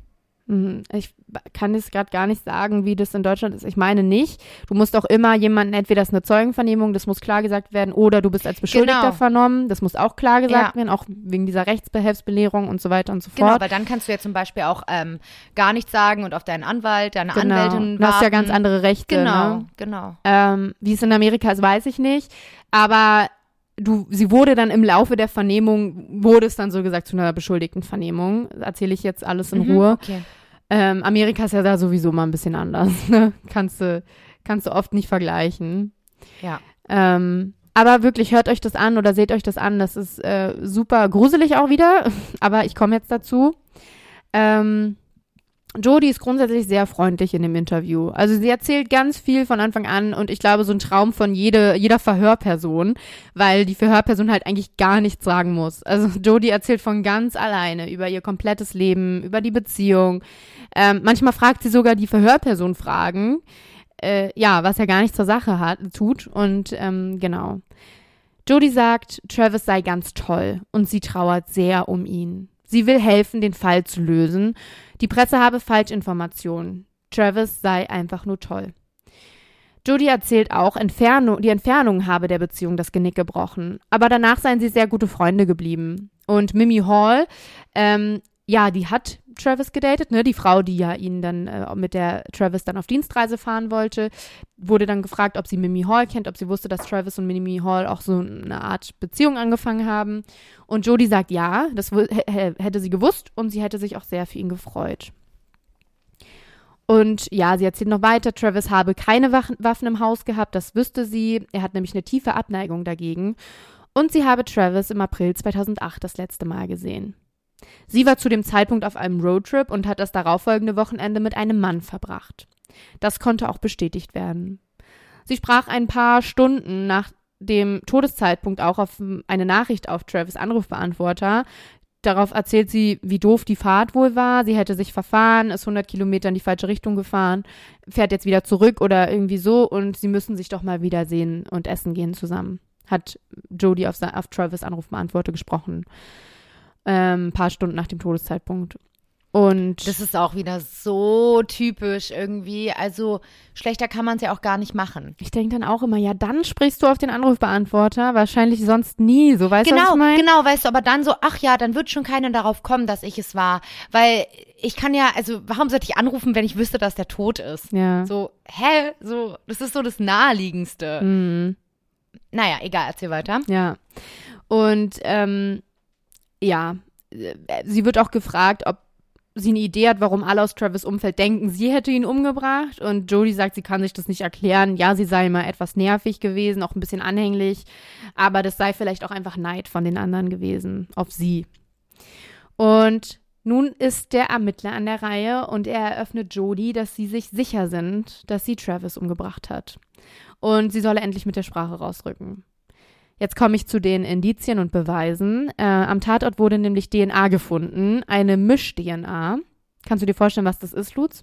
Mhm. Ich kann es gerade gar nicht sagen, wie das in Deutschland ist. Ich meine nicht. Du musst auch immer jemanden, entweder ist eine Zeugenvernehmung, das muss klar gesagt werden, oder du bist als Beschuldigter Genau. vernommen, das muss auch klar gesagt Ja. werden, auch wegen dieser Rechtsbehelfsbelehrung und so weiter und so Genau, fort. weil dann kannst du ja zum Beispiel auch ähm, gar nichts sagen und auf deinen Anwalt, deine genau. Anwältin Du hast ja warten. ganz andere Rechte. Genau, Ne? genau. Ähm, wie es in Amerika ist, weiß ich nicht. Aber du, sie wurde dann im Laufe der Vernehmung, wurde es dann so gesagt zu einer beschuldigten Vernehmung. Erzähle ich jetzt alles in Mhm, Ruhe. Okay. Ähm, Amerika ist ja da sowieso mal ein bisschen anders. Ne? Kannst du, kannst du oft nicht vergleichen. Ja. Ähm, aber wirklich, hört euch das an oder seht euch das an. Das ist äh, super gruselig auch wieder. Aber ich komme jetzt dazu. Ähm, Jodie ist grundsätzlich sehr freundlich in dem Interview. Also sie erzählt ganz viel von Anfang an und ich glaube, so ein Traum von jede, jeder Verhörperson, weil die Verhörperson halt eigentlich gar nichts sagen muss. Also Jodie erzählt von ganz alleine über ihr komplettes Leben, über die Beziehung. Ähm, manchmal fragt sie sogar die Verhörperson Fragen. Äh, ja, was ja gar nicht zur Sache hat, tut. Und ähm, genau. Jodie sagt, Travis sei ganz toll und sie trauert sehr um ihn. Sie will helfen, den Fall zu lösen. Die Presse habe Falschinformationen. Travis sei einfach nur toll. Jodie erzählt auch, Entfernung, die Entfernung habe der Beziehung das Genick gebrochen. Aber danach seien sie sehr gute Freunde geblieben. Und Mimi Hall, ähm, ja, die hat Travis gedatet, ne? Die Frau, die ja ihn dann, äh, mit der Travis dann auf Dienstreise fahren wollte, wurde dann gefragt, ob sie Mimi Hall kennt, ob sie wusste, dass Travis und Mimi Hall auch so eine Art Beziehung angefangen haben. Und Jodie sagt ja, das hätte sie gewusst und sie hätte sich auch sehr für ihn gefreut. Und ja, sie erzählt noch weiter, Travis habe keine Waffen im Haus gehabt, das wüsste sie. Er hat nämlich eine tiefe Abneigung dagegen. Und sie habe Travis im April 2008 das letzte Mal gesehen. Sie war zu dem Zeitpunkt auf einem Roadtrip und hat das darauffolgende Wochenende mit einem Mann verbracht. Das konnte auch bestätigt werden. Sie sprach ein paar Stunden nach dem Todeszeitpunkt auch auf eine Nachricht auf Travis Anrufbeantworter. Darauf erzählt sie, wie doof die Fahrt wohl war. Sie hätte sich verfahren, ist 100 Kilometer in die falsche Richtung gefahren, fährt jetzt wieder zurück oder irgendwie so und sie müssen sich doch mal wiedersehen und essen gehen zusammen. Hat Jodie auf, auf Travis Anrufbeantworter gesprochen. Ähm, ein paar Stunden nach dem Todeszeitpunkt. Und Das ist auch wieder so typisch irgendwie. Also schlechter kann man es ja auch gar nicht machen. ich denke dann auch immer, ja, dann sprichst du auf den Anrufbeantworter, wahrscheinlich sonst nie. So weißt du, was Genau, ich meine? genau, weißt du, aber dann so, ach ja, dann wird schon keiner darauf kommen, dass ich es war. Weil ich kann ja, also warum sollte ich anrufen, wenn ich wüsste, dass der tot ist? Ja. So, hä? So, das ist so das Naheliegendste. Mhm. Naja, egal, erzähl weiter. Ja. Und ähm, ja, äh, sie wird auch gefragt, ob sie eine Idee hat, warum alle aus Travis Umfeld denken, sie hätte ihn umgebracht. Und Jodie sagt, sie kann sich das nicht erklären. Ja, sie sei mal etwas nervig gewesen, auch ein bisschen anhänglich. Aber das sei vielleicht auch einfach Neid von den anderen gewesen auf sie. Und nun ist der Ermittler an der Reihe und er eröffnet Jodie, dass sie sich sicher sind, dass sie Travis umgebracht hat. Und sie solle endlich mit der Sprache rausrücken. Jetzt komme ich zu den Indizien und Beweisen. Äh, am Tatort wurde nämlich DNA gefunden, eine Misch-DNA. Kannst du dir vorstellen, was das ist, Lutz?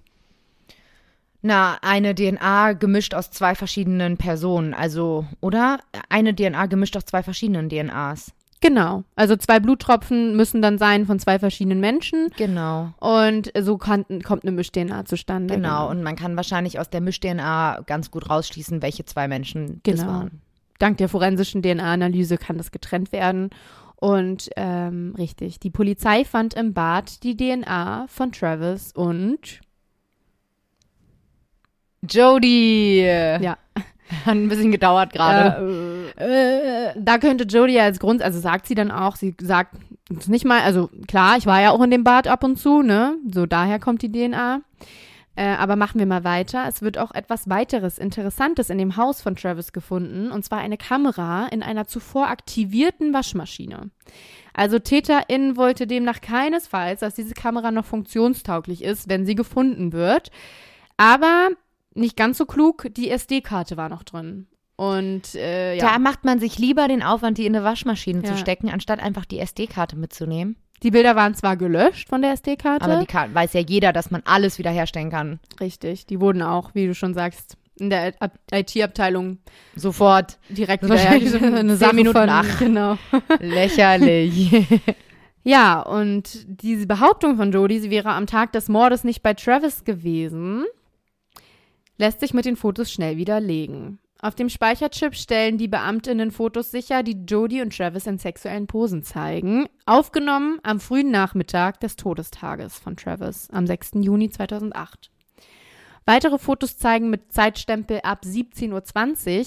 Na, eine DNA gemischt aus zwei verschiedenen Personen, also, oder? Eine DNA gemischt aus zwei verschiedenen DNAs. Genau. Also zwei Bluttropfen müssen dann sein von zwei verschiedenen Menschen. Genau. Und so kann, kommt eine Misch-DNA zustande. Genau, und man kann wahrscheinlich aus der Misch-DNA ganz gut rausschließen, welche zwei Menschen das Genau. waren. Dank der forensischen DNA-Analyse kann das getrennt werden. Und ähm, richtig, die Polizei fand im Bad die DNA von Travis und Jodie! ja, Hat ein bisschen gedauert gerade. Äh, da könnte Jodie als Grund, also sagt sie dann auch, sie sagt nicht mal, also klar, ich war ja auch in dem Bad ab und zu, ne? So daher kommt die DNA. Äh, aber machen wir mal weiter. Es wird auch etwas weiteres Interessantes in dem Haus von Travis gefunden, und zwar eine Kamera in einer zuvor aktivierten Waschmaschine. Also Täterin wollte demnach keinesfalls, dass diese Kamera noch funktionstauglich ist, wenn sie gefunden wird. Aber nicht ganz so klug, die SD-Karte war noch drin. Und äh, ja. Da macht man sich lieber den Aufwand, die in eine Waschmaschine Ja. zu stecken, anstatt einfach die SD-Karte mitzunehmen. Die Bilder waren zwar gelöscht von der SD-Karte. Aber die Karte weiß ja jeder, dass man alles wiederherstellen kann. Richtig, die wurden auch, wie du schon sagst, in der Ab- IT-Abteilung Sofort. direkt Wahrscheinlich wieder eine Sache Minuten von, nach. Genau. Lächerlich. Ja, und diese Behauptung von Jodie, sie wäre am Tag des Mordes nicht bei Travis gewesen, lässt sich mit den Fotos schnell widerlegen. Auf dem Speicherchip stellen die Beamtinnen Fotos sicher, die Jodie und Travis in sexuellen Posen zeigen, aufgenommen am frühen Nachmittag des Todestages von Travis, am 6. Juni 2008. Weitere Fotos zeigen mit Zeitstempel ab 17.20 Uhr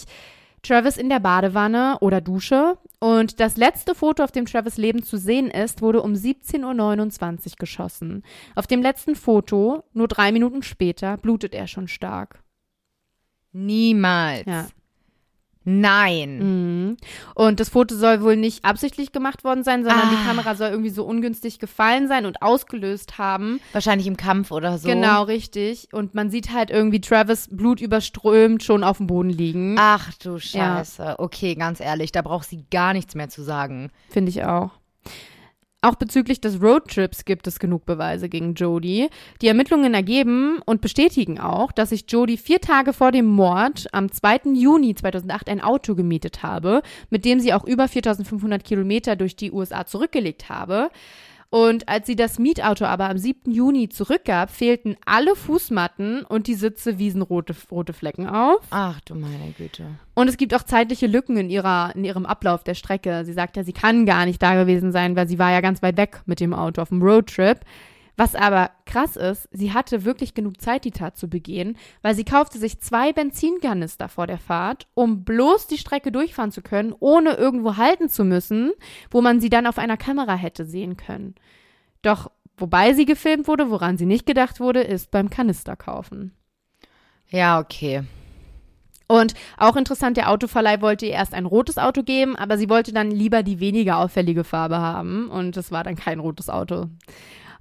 Travis in der Badewanne oder Dusche. Und das letzte Foto, auf dem Travis Leben zu sehen ist, wurde um 17.29 Uhr geschossen. Auf dem letzten Foto, nur drei Minuten später, blutet er schon stark. Niemals. Ja. Nein. Mhm. Und das Foto soll wohl nicht absichtlich gemacht worden sein, sondern die Ah. Kamera soll irgendwie so ungünstig gefallen sein und ausgelöst haben. Wahrscheinlich im Kampf oder so. Genau, richtig. Und man sieht halt irgendwie Travis blutüberströmt schon auf dem Boden liegen. Ach du Scheiße. Okay, ganz ehrlich, da braucht sie gar nichts mehr zu sagen. Finde ich auch. Auch bezüglich des Roadtrips gibt es genug Beweise gegen Jodie. Die Ermittlungen ergeben und bestätigen auch, dass sich Jodie vier Tage vor dem Mord am 2. Juni 2008 ein Auto gemietet habe, mit dem sie auch über 4500 Kilometer durch die USA zurückgelegt habe. Und als sie das Mietauto aber am 7. Juni zurückgab, fehlten alle Fußmatten und die Sitze wiesen rote, rote Flecken auf. Ach du meine Güte. Und es gibt auch zeitliche Lücken in ihrer, in ihrem Ablauf der Strecke. Sie sagt ja, sie kann gar nicht da gewesen sein, weil sie war ja ganz weit weg mit dem Auto auf dem Roadtrip. Was aber krass ist, sie hatte wirklich genug Zeit, die Tat zu begehen, weil sie kaufte sich zwei Benzinkanister vor der Fahrt, um bloß die Strecke durchfahren zu können, ohne irgendwo halten zu müssen, wo man sie dann auf einer Kamera hätte sehen können. Doch wobei sie gefilmt wurde, woran sie nicht gedacht wurde, ist beim Kanister kaufen. Ja, okay. Und auch interessant, der Autoverleih wollte ihr erst ein rotes Auto geben, aber sie wollte dann lieber die weniger auffällige Farbe haben. Und es war dann kein rotes Auto.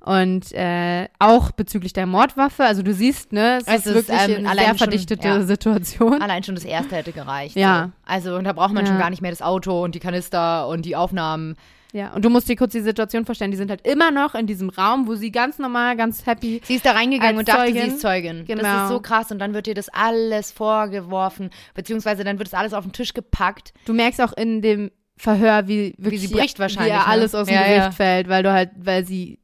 Und äh, auch bezüglich der Mordwaffe, also du siehst, ne, es, Es ist wirklich ähm, eine sehr schon- verdichtete ja. Situation. Allein schon das erste hätte gereicht. Ja. So. Also, und da braucht man Ja. schon gar nicht mehr das Auto und die Kanister und die Aufnahmen. Ja, und du musst dir kurz die Situation vorstellen, die sind halt immer noch in diesem Raum, wo sie ganz normal, ganz happy. Sie ist da reingegangen und dachte, Zeugin. sie ist Zeugin. Das Genau. ist so krass. Und dann wird dir das alles vorgeworfen, beziehungsweise dann wird das alles auf den Tisch gepackt. Du merkst auch in dem Verhör, wie wirklich sie bricht wahrscheinlich, wie ne? alles aus dem Ja, Gesicht ja. fällt, weil du halt, weil sie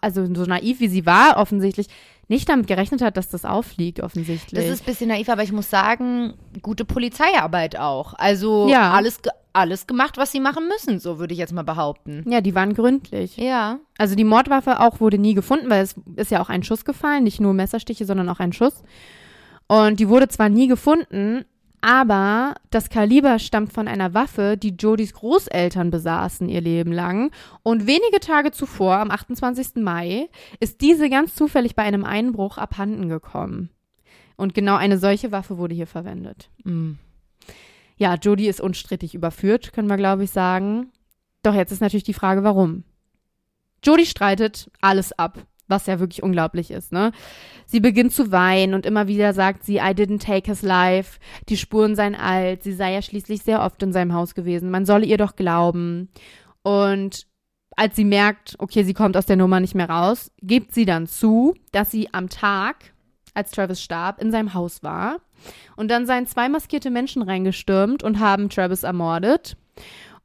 also so naiv wie sie war, offensichtlich nicht damit gerechnet hat, dass das auffliegt, offensichtlich. Das ist ein bisschen naiv, aber ich muss sagen, gute Polizeiarbeit auch. Also Ja. alles, alles gemacht, was sie machen müssen, so würde ich jetzt mal behaupten. ja, die waren gründlich. Ja. Also die Mordwaffe auch wurde nie gefunden, weil es ist ja auch ein Schuss gefallen, nicht nur Messerstiche, sondern auch ein Schuss. Und die wurde zwar nie gefunden, aber das Kaliber stammt von einer Waffe, die Jodis Großeltern besaßen ihr Leben lang. Und wenige Tage zuvor, am 28. Mai, ist diese ganz zufällig bei einem Einbruch abhanden gekommen. Und genau eine solche Waffe wurde hier verwendet. Mhm. Ja, Jodie ist unstrittig überführt, können wir, glaube ich, sagen. Doch jetzt ist natürlich die Frage, warum. Jodie streitet alles ab, was ja wirklich unglaublich ist, ne? Sie beginnt zu weinen und immer wieder sagt sie, I didn't take his life. Die Spuren seien alt. Sie sei ja schließlich sehr oft in seinem Haus gewesen. Man solle ihr doch glauben. Und als sie merkt, okay, sie kommt aus der Nummer nicht mehr raus, gibt sie dann zu, dass sie am Tag, als Travis starb, in seinem Haus war. Und dann seien zwei maskierte Menschen reingestürmt und haben Travis ermordet.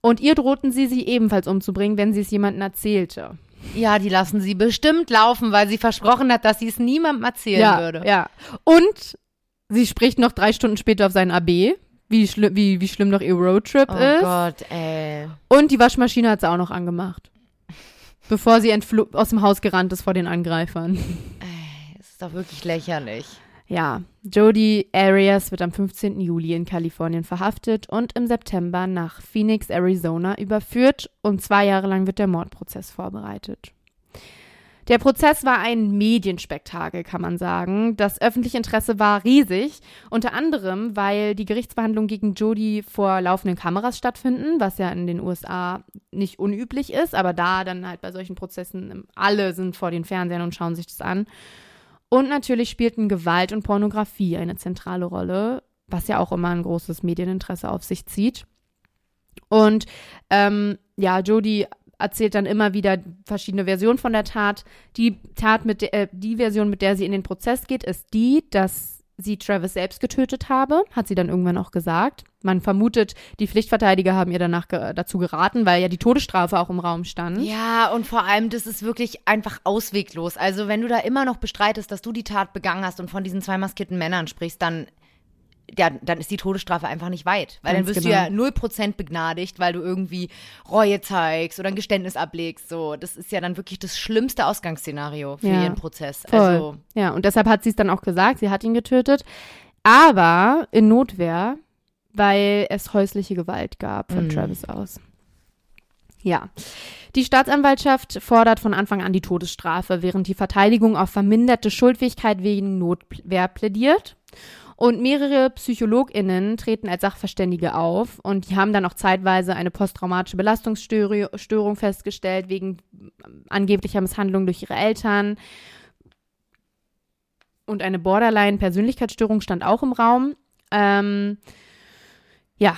Und ihr drohten sie, sie ebenfalls umzubringen, wenn sie es jemandem erzählte. Ja, die lassen sie bestimmt laufen, weil sie versprochen hat, dass sie es niemandem erzählen ja, würde. Ja. Und sie spricht noch drei Stunden später auf seinen AB, wie, schli wie, wie schlimm doch ihr Roadtrip Oh ist. Gott, ey. Und die Waschmaschine hat sie auch noch angemacht. Bevor sie aus dem Haus gerannt ist vor den Angreifern. Das ist doch wirklich lächerlich. Ja, Jodie Arias wird am 15. Juli in Kalifornien verhaftet und im September nach Phoenix, Arizona überführt und zwei Jahre lang wird der Mordprozess vorbereitet. Der Prozess war ein Medienspektakel, kann man sagen. Das öffentliche Interesse war riesig, unter anderem, weil die Gerichtsverhandlungen gegen Jodie vor laufenden Kameras stattfinden, was ja in den USA nicht unüblich ist, aber da dann halt bei solchen Prozessen alle sind vor den Fernsehern und schauen sich das an. Und natürlich spielten Gewalt und Pornografie eine zentrale Rolle, was ja auch immer ein großes Medieninteresse auf sich zieht. Und ähm, ja, Jodie erzählt dann immer wieder verschiedene Versionen von der Tat. Die Tat mit der, äh, die Version, mit der sie in den Prozess geht, ist die, dass sie Travis selbst getötet habe, hat sie dann irgendwann auch gesagt. Man vermutet, die Pflichtverteidiger haben ihr danach ge dazu geraten, weil ja die Todesstrafe auch im Raum stand. Ja, und vor allem, das ist wirklich einfach ausweglos. Also, wenn du da immer noch bestreitest, dass du die Tat begangen hast und von diesen zwei maskierten Männern sprichst, dann ja, dann ist die Todesstrafe einfach nicht weit. Weil Ganz dann wirst genau. du ja 0% begnadigt, weil du irgendwie Reue zeigst oder ein Geständnis ablegst. So, das ist ja dann wirklich das schlimmste Ausgangsszenario für Ja, ihren Prozess. Voll. Also, Ja, und deshalb hat sie es dann auch gesagt, sie hat ihn getötet. Aber in Notwehr, weil es häusliche Gewalt gab von Mhm. Travis aus. Ja. Die Staatsanwaltschaft fordert von Anfang an die Todesstrafe, während die Verteidigung auf verminderte Schuldfähigkeit wegen Notwehr plädiert. Und mehrere PsychologInnen treten als Sachverständige auf und die haben dann auch zeitweise eine posttraumatische Belastungsstörung Störung festgestellt wegen angeblicher Misshandlung durch ihre Eltern. Und eine Borderline-Persönlichkeitsstörung stand auch im Raum. Ähm, ja,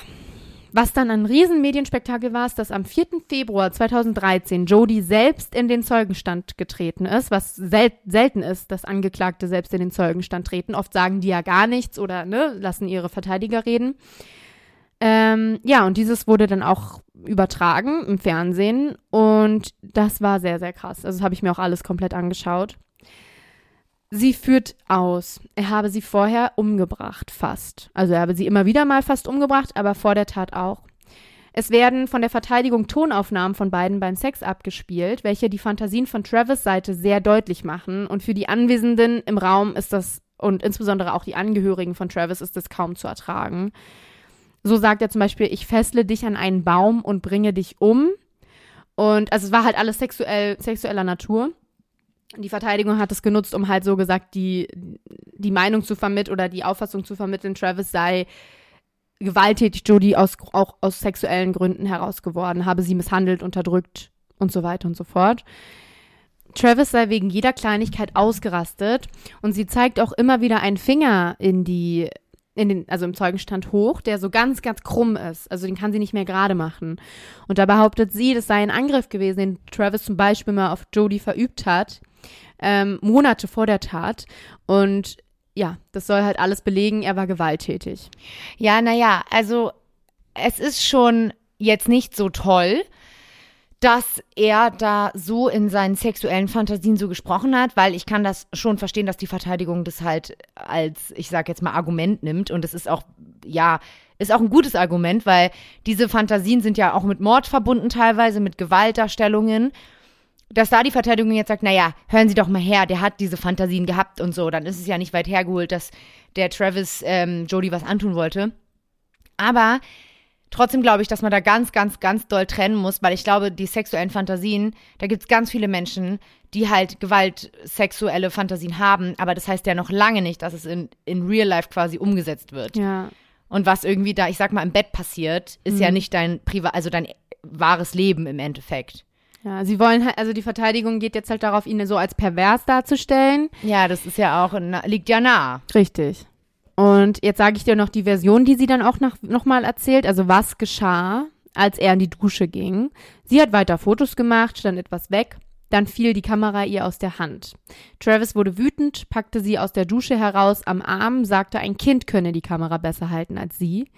was dann ein Riesenmedienspektakel war, ist, dass am 4. Februar 2013 Jodie selbst in den Zeugenstand getreten ist, was sel selten ist, dass Angeklagte selbst in den Zeugenstand treten. Oft sagen die ja gar nichts oder ne, lassen ihre Verteidiger reden. Ähm, ja, und dieses wurde dann auch übertragen im Fernsehen und das war sehr, sehr krass. Also das habe ich mir auch alles komplett angeschaut. Sie führt aus, er habe sie vorher umgebracht, fast. Also er habe sie immer wieder mal fast umgebracht, aber vor der Tat auch. Es werden von der Verteidigung Tonaufnahmen von beiden beim Sex abgespielt, welche die Fantasien von Travis Seite sehr deutlich machen. Und für die Anwesenden im Raum ist das, und insbesondere auch die Angehörigen von Travis, ist das kaum zu ertragen. So sagt er zum Beispiel, ich fessle dich an einen Baum und bringe dich um. Und also es war halt alles sexuell, sexueller Natur. Die Verteidigung hat es genutzt, um halt so gesagt die, die Meinung zu vermitteln oder die Auffassung zu vermitteln, Travis sei gewalttätig Jodie aus, auch aus sexuellen Gründen heraus geworden, habe sie misshandelt, unterdrückt und so weiter und so fort. Travis sei wegen jeder Kleinigkeit ausgerastet und sie zeigt auch immer wieder einen Finger in die, in den, also im Zeugenstand hoch, der so ganz, ganz krumm ist. Also den kann sie nicht mehr gerade machen. Und da behauptet sie, das sei ein Angriff gewesen, den Travis zum Beispiel mal auf Jodie verübt hat, ähm, Monate vor der Tat. Und ja, das soll halt alles belegen, er war gewalttätig. ja, naja, also es ist schon jetzt nicht so toll, dass er da so in seinen sexuellen Fantasien so gesprochen hat, weil ich kann das schon verstehen, dass die Verteidigung das halt als, ich sag jetzt mal, Argument nimmt. Und es ist auch, ja, ist auch ein gutes Argument, weil diese Fantasien sind ja auch mit Mord verbunden teilweise, mit Gewaltdarstellungen. Dass da die Verteidigung jetzt sagt, naja, hören Sie doch mal her, der hat diese Fantasien gehabt und so, dann ist es ja nicht weit hergeholt, dass der Travis ähm, Jodie was antun wollte. Aber trotzdem glaube ich, dass man da ganz, ganz, ganz doll trennen muss, weil ich glaube, die sexuellen Fantasien, da gibt es ganz viele Menschen, die halt gewaltsexuelle Fantasien haben, aber das heißt ja noch lange nicht, dass es in, in Real Life quasi umgesetzt wird. Ja. Und was irgendwie da, ich sag mal, im Bett passiert, ist ja nicht dein Privat, also dein wahres Leben im Endeffekt. Ja, sie wollen halt, also die Verteidigung geht jetzt halt darauf, ihn so als pervers darzustellen. Ja, das ist ja auch, liegt ja nah. Richtig. Und jetzt sage ich dir noch die Version, die sie dann auch noch, noch mal erzählt. Also was geschah, als er in die Dusche ging. Sie hat weiter Fotos gemacht, stand etwas weg. Dann fiel die Kamera ihr aus der Hand. Travis wurde wütend, packte sie aus der Dusche heraus am Arm, sagte, ein Kind könne die Kamera besser halten als sie.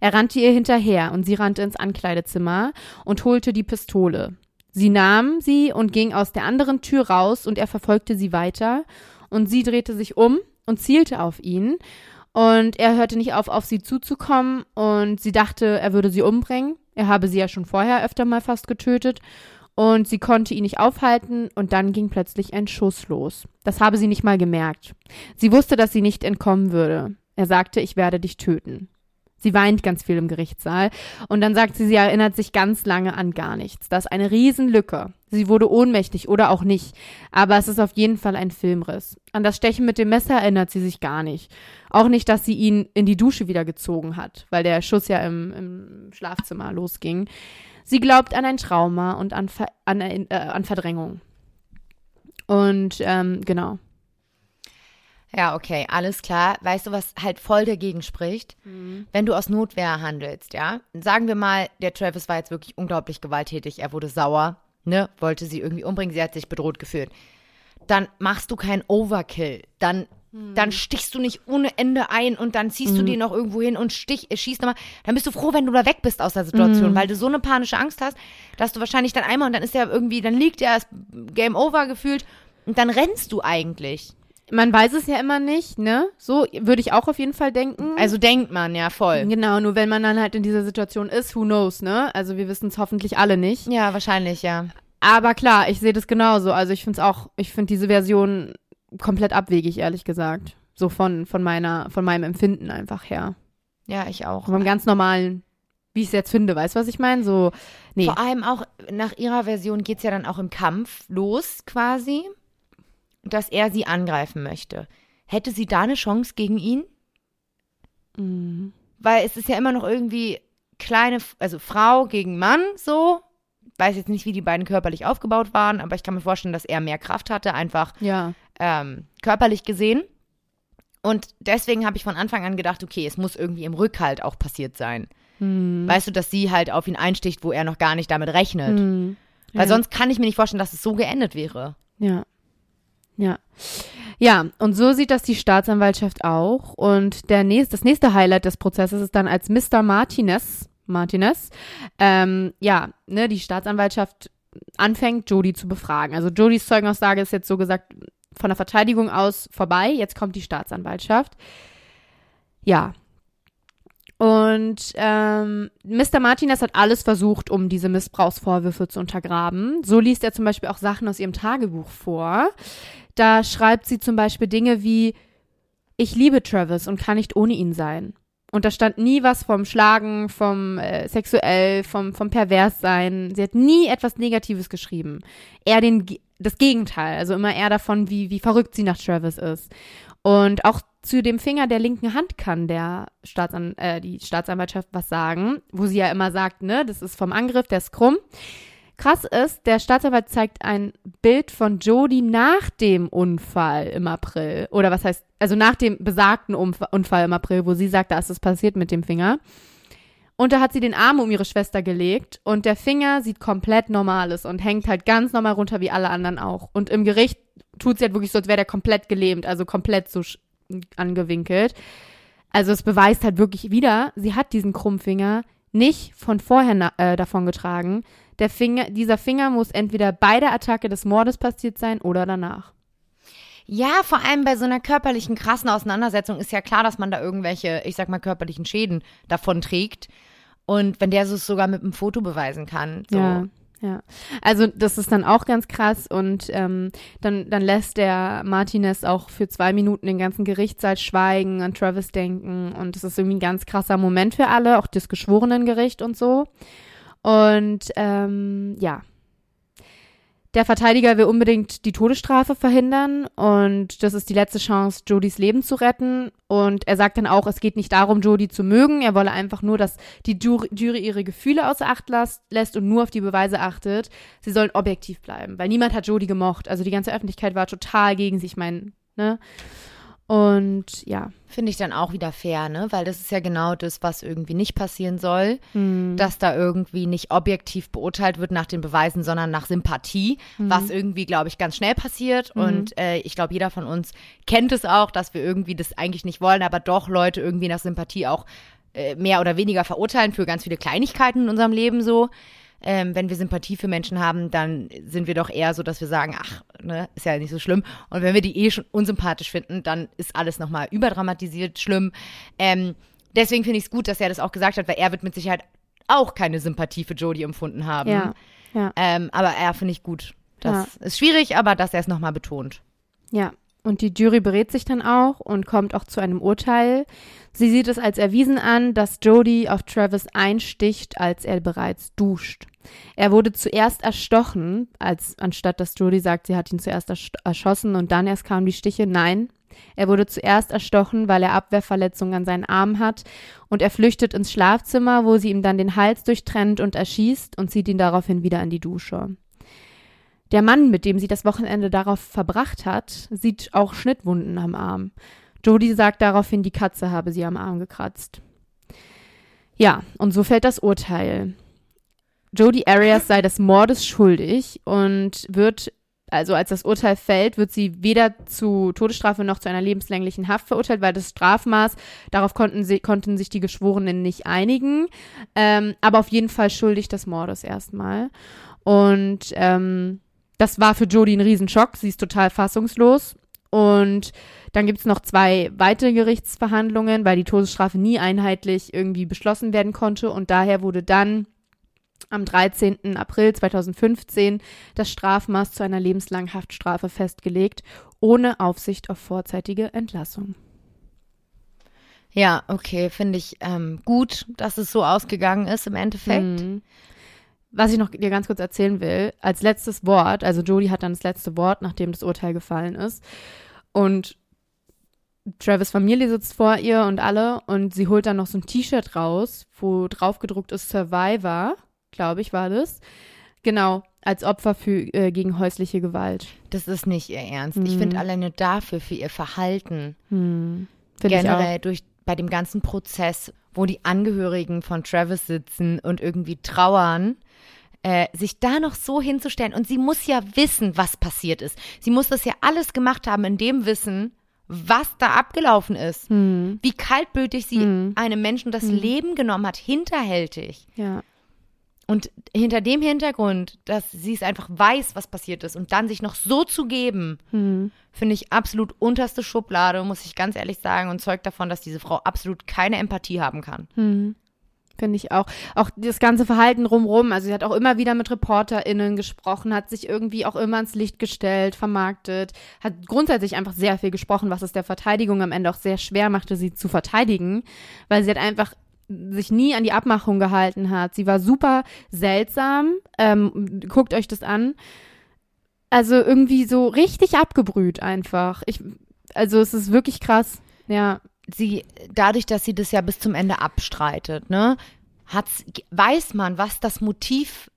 Er rannte ihr hinterher und sie rannte ins Ankleidezimmer und holte die Pistole. Sie nahm sie und ging aus der anderen Tür raus und er verfolgte sie weiter und sie drehte sich um und zielte auf ihn und er hörte nicht auf, auf sie zuzukommen und sie dachte, er würde sie umbringen. Er habe sie ja schon vorher öfter mal fast getötet und sie konnte ihn nicht aufhalten und dann ging plötzlich ein Schuss los. Das habe sie nicht mal gemerkt. Sie wusste, dass sie nicht entkommen würde. Er sagte, ich werde dich töten. Sie weint ganz viel im Gerichtssaal und dann sagt sie, sie erinnert sich ganz lange an gar nichts. Das ist eine Riesenlücke. Sie wurde ohnmächtig oder auch nicht, aber es ist auf jeden Fall ein Filmriss. An das Stechen mit dem Messer erinnert sie sich gar nicht. Auch nicht, dass sie ihn in die Dusche wieder gezogen hat, weil der Schuss ja im, im Schlafzimmer losging. Sie glaubt an ein Trauma und an, Ver an, äh, an Verdrängung. Und ähm, genau. Ja, okay, alles klar. Weißt du, was halt voll dagegen spricht? Wenn du aus Notwehr handelst, ja? Sagen wir mal, der Travis war jetzt wirklich unglaublich gewalttätig, er wurde sauer, ne? Wollte sie irgendwie umbringen, sie hat sich bedroht gefühlt. Dann machst du keinen Overkill. Dann, dann stichst du nicht ohne Ende ein und dann ziehst du den noch irgendwo hin und stich, äh, schießt nochmal. Dann bist du froh, wenn du da weg bist aus der Situation, weil du so eine panische Angst hast, dass du wahrscheinlich dann einmal und dann ist er irgendwie, dann liegt er, ist Game Over gefühlt und dann rennst du eigentlich. Man weiß es ja immer nicht, ne? So würde ich auch auf jeden Fall denken. Also denkt man, ja, voll. Genau, nur wenn man dann halt in dieser Situation ist, who knows, ne? Also wir wissen es hoffentlich alle nicht. Ja, wahrscheinlich, ja. Aber klar, ich sehe das genauso. Also ich finde es auch, ich finde diese Version komplett abwegig, ehrlich gesagt. So von, von meiner, von meinem Empfinden einfach her. Ja, ich auch. Vom ganz normalen, wie ich es jetzt finde, weißt du, was ich meine? So, nee. Vor allem auch nach ihrer Version geht es ja dann auch im Kampf los, quasi, dass er sie angreifen möchte. Hätte sie da eine Chance gegen ihn? Mhm. Weil es ist ja immer noch irgendwie kleine, also Frau gegen Mann, so. Weiß jetzt nicht, wie die beiden körperlich aufgebaut waren, aber ich kann mir vorstellen, dass er mehr Kraft hatte, einfach Ja. ähm, körperlich gesehen. Und deswegen habe ich von Anfang an gedacht, okay, es muss irgendwie im Rückhalt auch passiert sein. Mhm. Weißt du, dass sie halt auf ihn einsticht, wo er noch gar nicht damit rechnet. Mhm. Weil Ja. sonst kann ich mir nicht vorstellen, dass es so geendet wäre. Ja. Ja. Ja, und so sieht das die Staatsanwaltschaft auch. Und der nächste, das nächste Highlight des Prozesses ist dann, als Mr. Martinez, Martinez, ähm, ja, ne, die Staatsanwaltschaft anfängt, Jody zu befragen. Also Jodys Zeugenaussage ist jetzt so gesagt von der Verteidigung aus vorbei. Jetzt kommt die Staatsanwaltschaft. Ja. Und ähm, Mr. Martinez hat alles versucht, um diese Missbrauchsvorwürfe zu untergraben. So liest er zum Beispiel auch Sachen aus ihrem Tagebuch vor. Da schreibt sie zum Beispiel Dinge wie, ich liebe Travis und kann nicht ohne ihn sein. Und da stand nie was vom Schlagen, vom äh, sexuell, vom, vom Perverssein. Sie hat nie etwas Negatives geschrieben. Eher den, das Gegenteil. Also immer eher davon, wie, wie verrückt sie nach Travis ist. Und auch zu dem Finger der linken Hand kann der Staatsan äh, die Staatsanwaltschaft was sagen, wo sie ja immer sagt, ne, das ist vom Angriff, der ist krumm. Krass ist, der Staatsanwalt zeigt ein Bild von Jodie nach dem Unfall im April. Oder was heißt, also nach dem besagten Unfall im April, wo sie sagt, da ist es passiert mit dem Finger. Und da hat sie den Arm um ihre Schwester gelegt und der Finger sieht komplett normal aus und hängt halt ganz normal runter wie alle anderen auch. Und im Gericht tut sie halt wirklich so, als wäre der komplett gelähmt, also komplett so angewinkelt. Also es beweist halt wirklich wieder, sie hat diesen Krummfinger nicht von vorher äh, davon getragen. Der Finger, dieser Finger muss entweder bei der Attacke des Mordes passiert sein oder danach. Ja, vor allem bei so einer körperlichen, krassen Auseinandersetzung ist ja klar, dass man da irgendwelche, ich sag mal, körperlichen Schäden davon trägt. Und wenn der es sogar mit einem Foto beweisen kann. So. Ja, ja. Also das ist dann auch ganz krass und ähm, dann, dann lässt der Martinez auch für zwei Minuten den ganzen Gerichtssaal schweigen, an Travis denken und das ist irgendwie ein ganz krasser Moment für alle, auch das Geschworenengericht und so. Und ähm, ja. Der Verteidiger will unbedingt die Todesstrafe verhindern und das ist die letzte Chance, Jodys Leben zu retten. Und er sagt dann auch, es geht nicht darum, Jodie zu mögen. Er wolle einfach nur, dass die Jury, ihre Gefühle außer Acht lässt und nur auf die Beweise achtet. Sie sollen objektiv bleiben, weil niemand hat Jodie gemocht. Also die ganze Öffentlichkeit war total gegen sie. Ich meine, ne? Und ja. Finde ich dann auch wieder fair, ne? Weil das ist ja genau das, was irgendwie nicht passieren soll. Hm. Dass da irgendwie nicht objektiv beurteilt wird nach den Beweisen, sondern nach Sympathie, was irgendwie, glaube ich, ganz schnell passiert. Und äh, ich glaube, jeder von uns kennt es auch, dass wir irgendwie das eigentlich nicht wollen, aber doch Leute irgendwie nach Sympathie auch äh, mehr oder weniger verurteilen für ganz viele Kleinigkeiten in unserem Leben so. Ähm, wenn wir Sympathie für Menschen haben, dann sind wir doch eher so, dass wir sagen, ach, ne, ist ja nicht so schlimm. Und wenn wir die eh schon unsympathisch finden, dann ist alles nochmal überdramatisiert schlimm. Ähm, deswegen finde ich es gut, dass er das auch gesagt hat, weil er wird mit Sicherheit auch keine Sympathie für Jodie empfunden haben. Ja. Ja. Ähm, aber er finde ich gut. Das ist schwierig, aber dass er es nochmal betont. Ja, und die Jury berät sich dann auch und kommt auch zu einem Urteil. Sie sieht es als erwiesen an, dass Jody auf Travis einsticht, als er bereits duscht. Er wurde zuerst erstochen, als anstatt dass Jody sagt, sie hat ihn zuerst erst- erschossen und dann erst kamen die Stiche. Nein, er wurde zuerst erstochen, weil er Abwehrverletzungen an seinen Armen hat und er flüchtet ins Schlafzimmer, wo sie ihm dann den Hals durchtrennt und erschießt und zieht ihn daraufhin wieder in die Dusche. Der Mann, mit dem sie das Wochenende darauf verbracht hat, sieht auch Schnittwunden am Arm. Jody sagt daraufhin, die Katze habe sie am Arm gekratzt. Ja, und so fällt das Urteil. Jody Arias sei des Mordes schuldig und wird, also als das Urteil fällt, wird sie weder zu Todesstrafe noch zu einer lebenslänglichen Haft verurteilt, weil das Strafmaß, darauf konnten, sie, konnten sich die Geschworenen nicht einigen, ähm, aber auf jeden Fall schuldig des Mordes erstmal. Und ähm, das war für Jody ein Riesenschock. Sie ist total fassungslos. Und dann gibt es noch zwei weitere Gerichtsverhandlungen, weil die Todesstrafe nie einheitlich irgendwie beschlossen werden konnte. Und daher wurde dann am 13. April 2015 das Strafmaß zu einer lebenslangen Haftstrafe festgelegt, ohne Aufsicht auf vorzeitige Entlassung. Ja, okay, finde ich ähm, gut, dass es so ausgegangen ist im Endeffekt. Mhm. Was ich noch dir ganz kurz erzählen will, als letztes Wort, also Jodie hat dann das letzte Wort, nachdem das Urteil gefallen ist. Und Travis Familie sitzt vor ihr und alle und sie holt dann noch so ein T-Shirt raus, wo drauf gedruckt ist Survivor, glaube ich, war das. Genau, als Opfer für, äh, gegen häusliche Gewalt. Das ist nicht ihr Ernst. Mhm. Ich finde alleine dafür, für ihr Verhalten, Hm. Generell durch bei dem ganzen Prozess, wo die Angehörigen von Travis sitzen und irgendwie trauern, äh, sich da noch so hinzustellen. Und sie muss ja wissen, was passiert ist. Sie muss das ja alles gemacht haben in dem Wissen, was da abgelaufen ist. Hm. Wie kaltblütig sie Hm. einem Menschen das Leben genommen hat, hinterhältig. Ja. Und hinter dem Hintergrund, dass sie es einfach weiß, was passiert ist und dann sich noch so zu geben, Hm. finde ich absolut unterste Schublade, muss ich ganz ehrlich sagen, und zeugt davon, dass diese Frau absolut keine Empathie haben kann. Hm. Finde ich auch. Auch das ganze Verhalten drumrum. Also sie hat auch immer wieder mit ReporterInnen gesprochen, hat sich irgendwie auch immer ins Licht gestellt, vermarktet, hat grundsätzlich einfach sehr viel gesprochen, was es der Verteidigung am Ende auch sehr schwer machte, sie zu verteidigen, weil sie hat einfach sich nie an die Abmachung gehalten hat. Sie war super seltsam. Ähm, guckt euch das an. Also irgendwie so richtig abgebrüht einfach. Ich, also es ist wirklich krass. Ja. Sie, dadurch, dass sie das ja bis zum Ende abstreitet, ne, hat's, weiß man, was das Motiv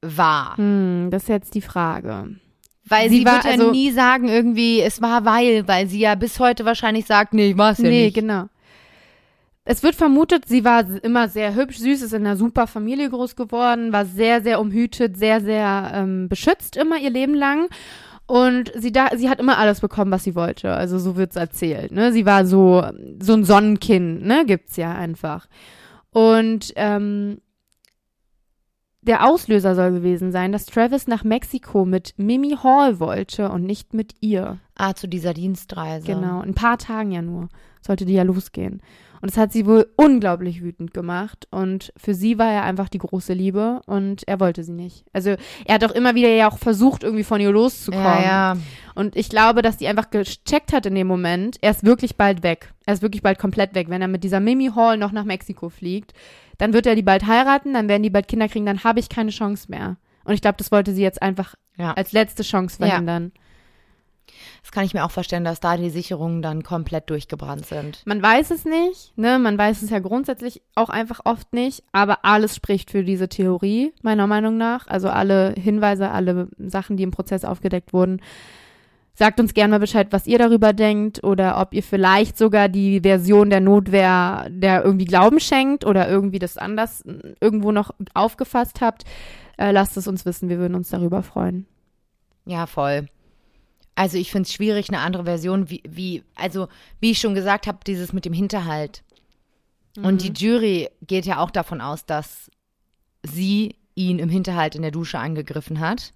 war. Hm, das ist jetzt die Frage. Weil Sie sie, war wird ja also- nie sagen, irgendwie, es war weil, weil sie ja bis heute wahrscheinlich sagt, nee, ich war's ja nee, nicht. genau. Es wird vermutet, sie war immer sehr hübsch, süß, ist in einer super Familie groß geworden, war sehr, sehr umhütet, sehr, sehr ähm, beschützt immer ihr Leben lang. Und sie da, sie hat immer alles bekommen, was sie wollte. Also so wird's erzählt. Ne? Sie war so so ein Sonnenkind, ne, gibt's ja einfach. Und ähm, der Auslöser soll gewesen sein, dass Travis nach Mexiko mit Mimi Hall wollte und nicht mit ihr. Ah, zu dieser Dienstreise. Genau, in ein paar Tagen ja nur sollte die ja losgehen. Und das hat sie wohl unglaublich wütend gemacht. Und für sie war er einfach die große Liebe und er wollte sie nicht. Also er hat auch immer wieder ja auch versucht, irgendwie von ihr loszukommen. Ja, ja. Und ich glaube, dass die einfach gecheckt hat in dem Moment, er ist wirklich bald weg. Er ist wirklich bald komplett weg. Wenn er mit dieser Mimi Hall noch nach Mexiko fliegt, dann wird er die bald heiraten, dann werden die bald Kinder kriegen, dann habe ich keine Chance mehr. Und ich glaube, das wollte sie jetzt einfach Ja. als letzte Chance Ja. Das kann ich mir auch vorstellen, dass da die Sicherungen dann komplett durchgebrannt sind. Man weiß es nicht, ne? Man weiß es ja grundsätzlich auch einfach oft nicht, aber alles spricht für diese Theorie, meiner Meinung nach. Also alle Hinweise, alle Sachen, die im Prozess aufgedeckt wurden. Sagt uns gerne mal Bescheid, was ihr darüber denkt oder ob ihr vielleicht sogar die Version der Notwehr, der irgendwie Glauben schenkt oder irgendwie das anders irgendwo noch aufgefasst habt. Äh, lasst es uns wissen, wir würden uns darüber freuen. Ja, voll. Also ich finde es schwierig, eine andere Version, wie, wie, also wie ich schon gesagt habe, dieses mit dem Hinterhalt. Und die Jury geht ja auch davon aus, dass sie ihn im Hinterhalt in der Dusche angegriffen hat,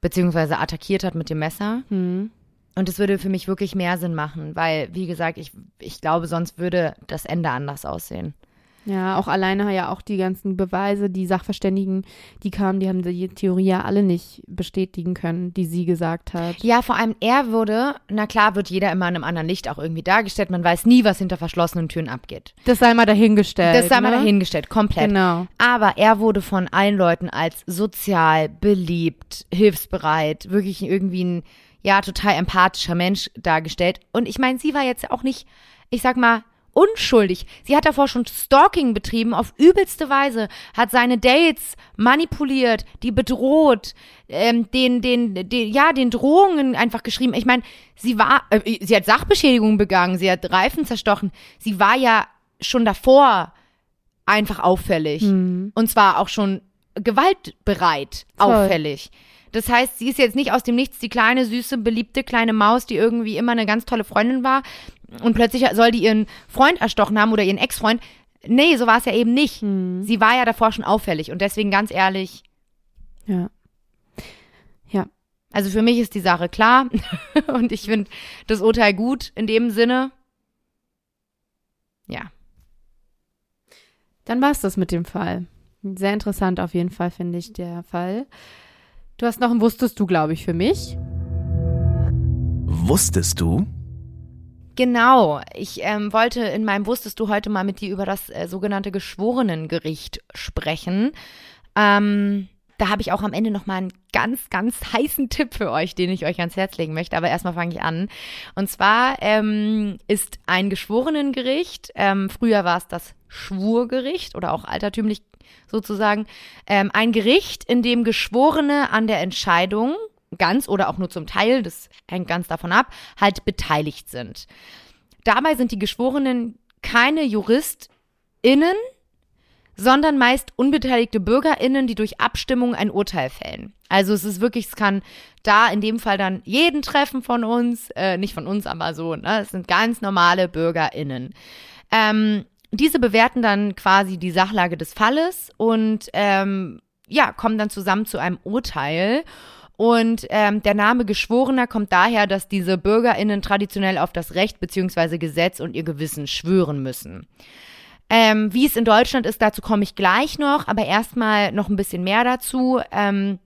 beziehungsweise attackiert hat mit dem Messer. Hm. Und es würde für mich wirklich mehr Sinn machen, weil, wie gesagt, ich, ich glaube, sonst würde das Ende anders aussehen. Ja, auch alleine ja auch die ganzen Beweise, die Sachverständigen, die kamen, die haben die Theorie ja alle nicht bestätigen können, die sie gesagt hat. Ja, vor allem er wurde, na klar, wird jeder immer in einem anderen Licht auch irgendwie dargestellt. Man weiß nie, was hinter verschlossenen Türen abgeht. Das sei mal dahingestellt. Das sei mal ne? dahingestellt, komplett. Genau. Aber er wurde von allen Leuten als sozial, beliebt, hilfsbereit, wirklich irgendwie ein, ja, total empathischer Mensch dargestellt. Und ich meine, sie war jetzt auch nicht, ich sag mal, unschuldig. Sie hat davor schon Stalking betrieben auf übelste Weise, hat seine Dates manipuliert, die bedroht, ähm, den, den, den, ja, den Drohungen einfach geschrieben. Ich meine, sie war, äh, sie hat Sachbeschädigungen begangen, sie hat Reifen zerstochen. Sie war ja schon davor einfach auffällig. Mhm. Und zwar auch schon gewaltbereit Voll. auffällig. Das heißt, sie ist jetzt nicht aus dem Nichts die kleine, süße, beliebte kleine Maus, die irgendwie immer eine ganz tolle Freundin war und plötzlich soll die ihren Freund erstochen haben oder ihren Ex-Freund. Nee, so war es ja eben nicht. Mhm. Sie war ja davor schon auffällig und deswegen ganz ehrlich, Ja. Ja. also für mich ist die Sache klar und ich finde das Urteil gut in dem Sinne. Ja. Dann war es das mit dem Fall. Sehr interessant auf jeden Fall, finde ich, der Fall. Du hast noch ein Wusstest du, glaube ich, für mich. Wusstest du? Genau. Ich ähm, wollte in meinem Wusstest du heute mal mit dir über das äh, sogenannte Geschworenengericht sprechen. Ähm, da habe ich auch am Ende noch mal einen ganz, ganz heißen Tipp für euch, den ich euch ans Herz legen möchte. Aber erstmal fange ich an. Und zwar ähm, ist ein Geschworenengericht, ähm, früher war es das Schwurgericht oder auch altertümlich sozusagen, ähm, ein Gericht, in dem Geschworene an der Entscheidung ganz oder auch nur zum Teil, das hängt ganz davon ab, halt beteiligt sind. Dabei sind die Geschworenen keine JuristInnen, sondern meist unbeteiligte BürgerInnen, die durch Abstimmung ein Urteil fällen. Also es ist wirklich, es kann da in dem Fall dann jeden treffen von uns, äh, nicht von uns, aber so, ne? Es sind ganz normale BürgerInnen. Ähm, diese bewerten dann quasi die Sachlage des Falles und ähm, ja, kommen dann zusammen zu einem Urteil. Und ähm, der Name Geschworener kommt daher, dass diese BürgerInnen traditionell auf das Recht bzw. Gesetz und ihr Gewissen schwören müssen. Ähm, wie es in Deutschland ist, dazu komme ich gleich noch, aber erstmal noch ein bisschen mehr dazu. Ähm,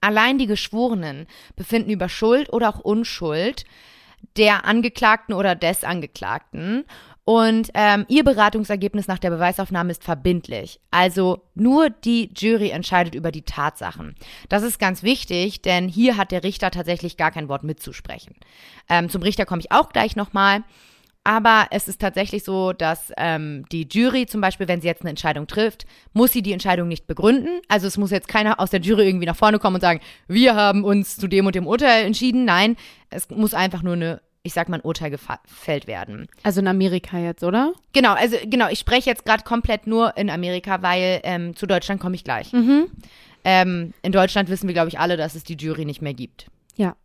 allein die Geschworenen befinden über Schuld oder auch Unschuld der Angeklagten oder des Angeklagten. Und ähm, ihr Beratungsergebnis nach der Beweisaufnahme ist verbindlich. Also nur die Jury entscheidet über die Tatsachen. Das ist ganz wichtig, denn hier hat der Richter tatsächlich gar kein Wort mitzusprechen. Ähm, zum Richter komme ich auch gleich nochmal. Aber es ist tatsächlich so, dass ähm, die Jury zum Beispiel, wenn sie jetzt eine Entscheidung trifft, muss sie die Entscheidung nicht begründen. Also es muss jetzt keiner aus der Jury irgendwie nach vorne kommen und sagen, wir haben uns zu dem und dem Urteil entschieden. Nein, es muss einfach nur eine, ich sag mal, ein Urteil gefällt werden. Also in Amerika jetzt, oder? Genau, also genau, ich spreche jetzt gerade komplett nur in Amerika, weil ähm, zu Deutschland komme ich gleich. Mhm. Ähm, in Deutschland wissen wir, glaube ich, alle, dass es die Jury nicht mehr gibt. Ja.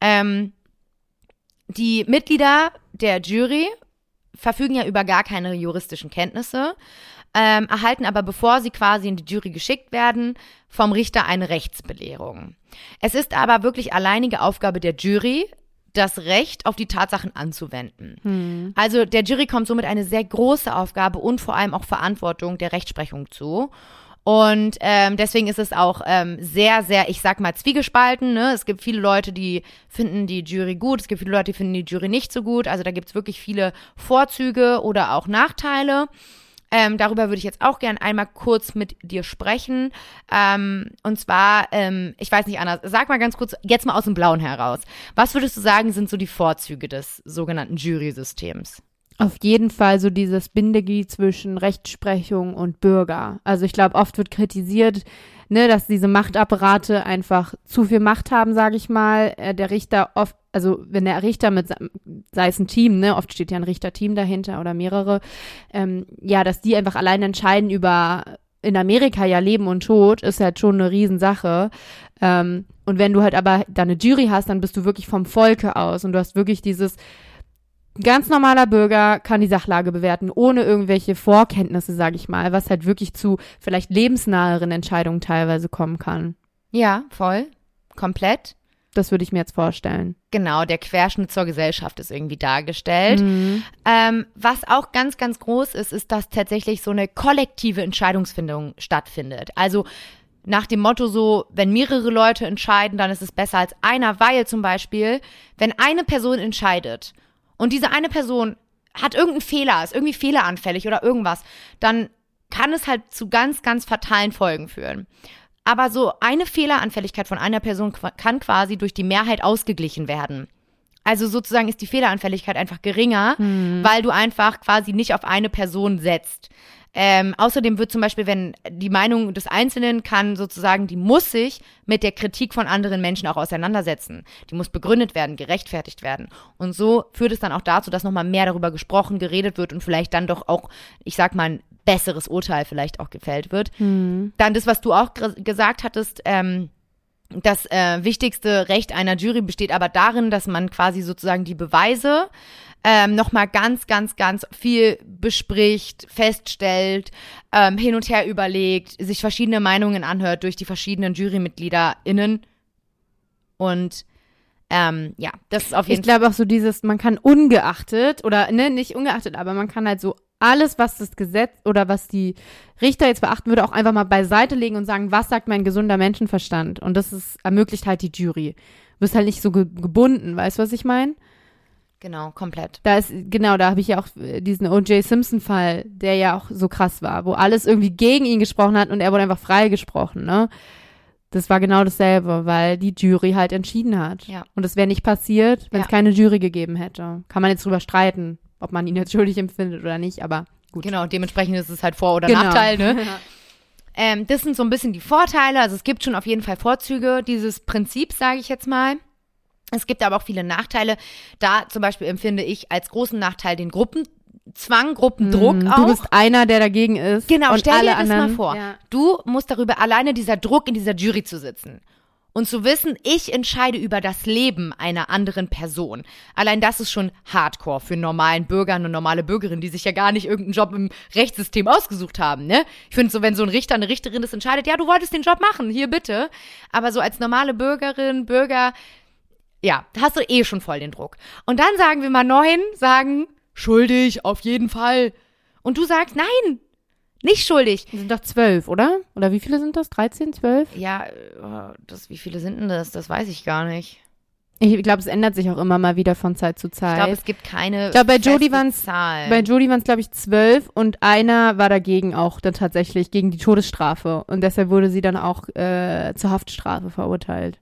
Ähm, die Mitglieder der Jury verfügen ja über gar keine juristischen Kenntnisse, ähm, erhalten aber, bevor sie quasi in die Jury geschickt werden, vom Richter eine Rechtsbelehrung. Es ist aber wirklich alleinige Aufgabe der Jury, das Recht auf die Tatsachen anzuwenden. Hm. Also der Jury kommt somit eine sehr große Aufgabe und vor allem auch Verantwortung der Rechtsprechung zu. Und ähm, deswegen ist es auch ähm, sehr, sehr, ich sag mal, zwiegespalten. Ne? Es gibt viele Leute, die finden die Jury gut, es gibt viele Leute, die finden die Jury nicht so gut. Also da gibt's wirklich viele Vorzüge oder auch Nachteile. Ähm, darüber würde ich jetzt auch gern einmal kurz mit dir sprechen. Ähm, und zwar, ähm, ich weiß nicht, Anna, sag mal ganz kurz, jetzt mal aus dem Blauen heraus. Was würdest du sagen, sind so die Vorzüge des sogenannten Jury-Systems? Auf jeden Fall so dieses Bindeglied zwischen Rechtsprechung und Bürger. Also ich glaube, oft wird kritisiert, ne, dass diese Machtapparate einfach zu viel Macht haben, sage ich mal. Äh, Der Richter oft, also wenn der Richter mit, se- sei es ein Team, ne, oft steht ja ein Richterteam dahinter oder mehrere, ähm, ja, dass die einfach allein entscheiden über in Amerika ja Leben und Tod ist halt schon eine Riesensache. Ähm, und wenn du halt aber deine Jury hast, dann bist du wirklich vom Volke aus und du hast wirklich dieses ein ganz normaler Bürger kann die Sachlage bewerten, ohne irgendwelche Vorkenntnisse, sage ich mal, was halt wirklich zu vielleicht lebensnaheren Entscheidungen teilweise kommen kann. Ja, voll. Komplett. Das würde ich mir jetzt vorstellen. Genau, der Querschnitt zur Gesellschaft ist irgendwie dargestellt. Mhm. Ähm, was auch ganz, ganz groß ist, ist, dass tatsächlich so eine kollektive Entscheidungsfindung stattfindet. Also nach dem Motto so, wenn mehrere Leute entscheiden, dann ist es besser als einer, weil zum Beispiel, wenn eine Person entscheidet und diese eine Person hat irgendeinen Fehler, ist irgendwie fehleranfällig oder irgendwas, dann kann es halt zu ganz, ganz fatalen Folgen führen. Aber so eine Fehleranfälligkeit von einer Person kann quasi durch die Mehrheit ausgeglichen werden. Also sozusagen ist die Fehleranfälligkeit einfach geringer, weil du einfach quasi nicht auf eine Person setzt. Ähm, außerdem wird zum Beispiel, wenn die Meinung des Einzelnen kann sozusagen, die muss sich mit der Kritik von anderen Menschen auch auseinandersetzen. Die muss begründet werden, gerechtfertigt werden. Und so führt es dann auch dazu, dass nochmal mehr darüber gesprochen, geredet wird und vielleicht dann doch auch, ich sag mal, ein besseres Urteil vielleicht auch gefällt wird. Dann das, was du auch gesagt hattest, ähm, das äh, wichtigste Recht einer Jury besteht aber darin, dass man quasi sozusagen die Beweise ähm, nochmal ganz, ganz, ganz viel bespricht, feststellt, ähm, hin und her überlegt, sich verschiedene Meinungen anhört durch die verschiedenen JurymitgliederInnen. Und ähm, ja, das ist auf jeden Ich glaube auch so dieses, man kann ungeachtet oder ne, nicht ungeachtet, aber man kann halt so alles, was das Gesetz oder was die Richter jetzt beachten würde, auch einfach mal beiseite legen und sagen, was sagt mein gesunder Menschenverstand? Und das ist, ermöglicht halt die Jury. Du bist halt nicht so ge gebunden, weißt du, was ich meine? Genau, komplett. Da ist, genau, da habe ich ja auch äh, diesen O.J. Simpson-Fall, der ja auch so krass war, wo alles irgendwie gegen ihn gesprochen hat und er wurde einfach freigesprochen, ne? Das war genau dasselbe, weil die Jury halt entschieden hat. Ja. Und es wäre nicht passiert, wenn es Ja. keine Jury gegeben hätte. Kann man jetzt drüber streiten, ob man ihn jetzt schuldig empfindet oder nicht, aber gut. Genau, dementsprechend ist es halt Vor- oder Genau. Nachteil, ne? Ähm, das sind so ein bisschen die Vorteile. Also es gibt schon auf jeden Fall Vorzüge dieses Prinzips, sage ich jetzt mal. Es gibt aber auch viele Nachteile. Da zum Beispiel empfinde ich als großen Nachteil den Gruppenzwang, Gruppendruck Mm, auch. Du bist einer, der dagegen ist. Genau, und stell alle dir das anderen, mal vor. Ja. Du musst darüber alleine dieser Druck in dieser Jury zu sitzen. Und zu wissen, ich entscheide über das Leben einer anderen Person. Allein das ist schon hardcore für normalen Bürger, eine normale Bürgerin, die sich ja gar nicht irgendeinen Job im Rechtssystem ausgesucht haben, ne? Ich finde so, wenn so ein Richter, eine Richterin das entscheidet, ja, du wolltest den Job machen, hier bitte. Aber so als normale Bürgerin, Bürger, ja, da hast du eh schon voll den Druck. Und dann sagen wir mal neun, sagen, schuldig, auf jeden Fall. Und du sagst, nein, nicht schuldig. Das sind doch zwölf, oder? Oder wie viele sind das? 13, 12? Ja, äh, das, wie viele sind denn das? Das weiß ich gar nicht. Ich glaube, es ändert sich auch immer mal wieder von Zeit zu Zeit. Ich glaube, es gibt keine Ich glaube, bei Jodie waren's- Zahl. Bei Jodie waren es, glaube ich, zwölf und einer war dagegen auch dann tatsächlich gegen die Todesstrafe. Und deshalb wurde sie dann auch äh, zur Haftstrafe verurteilt.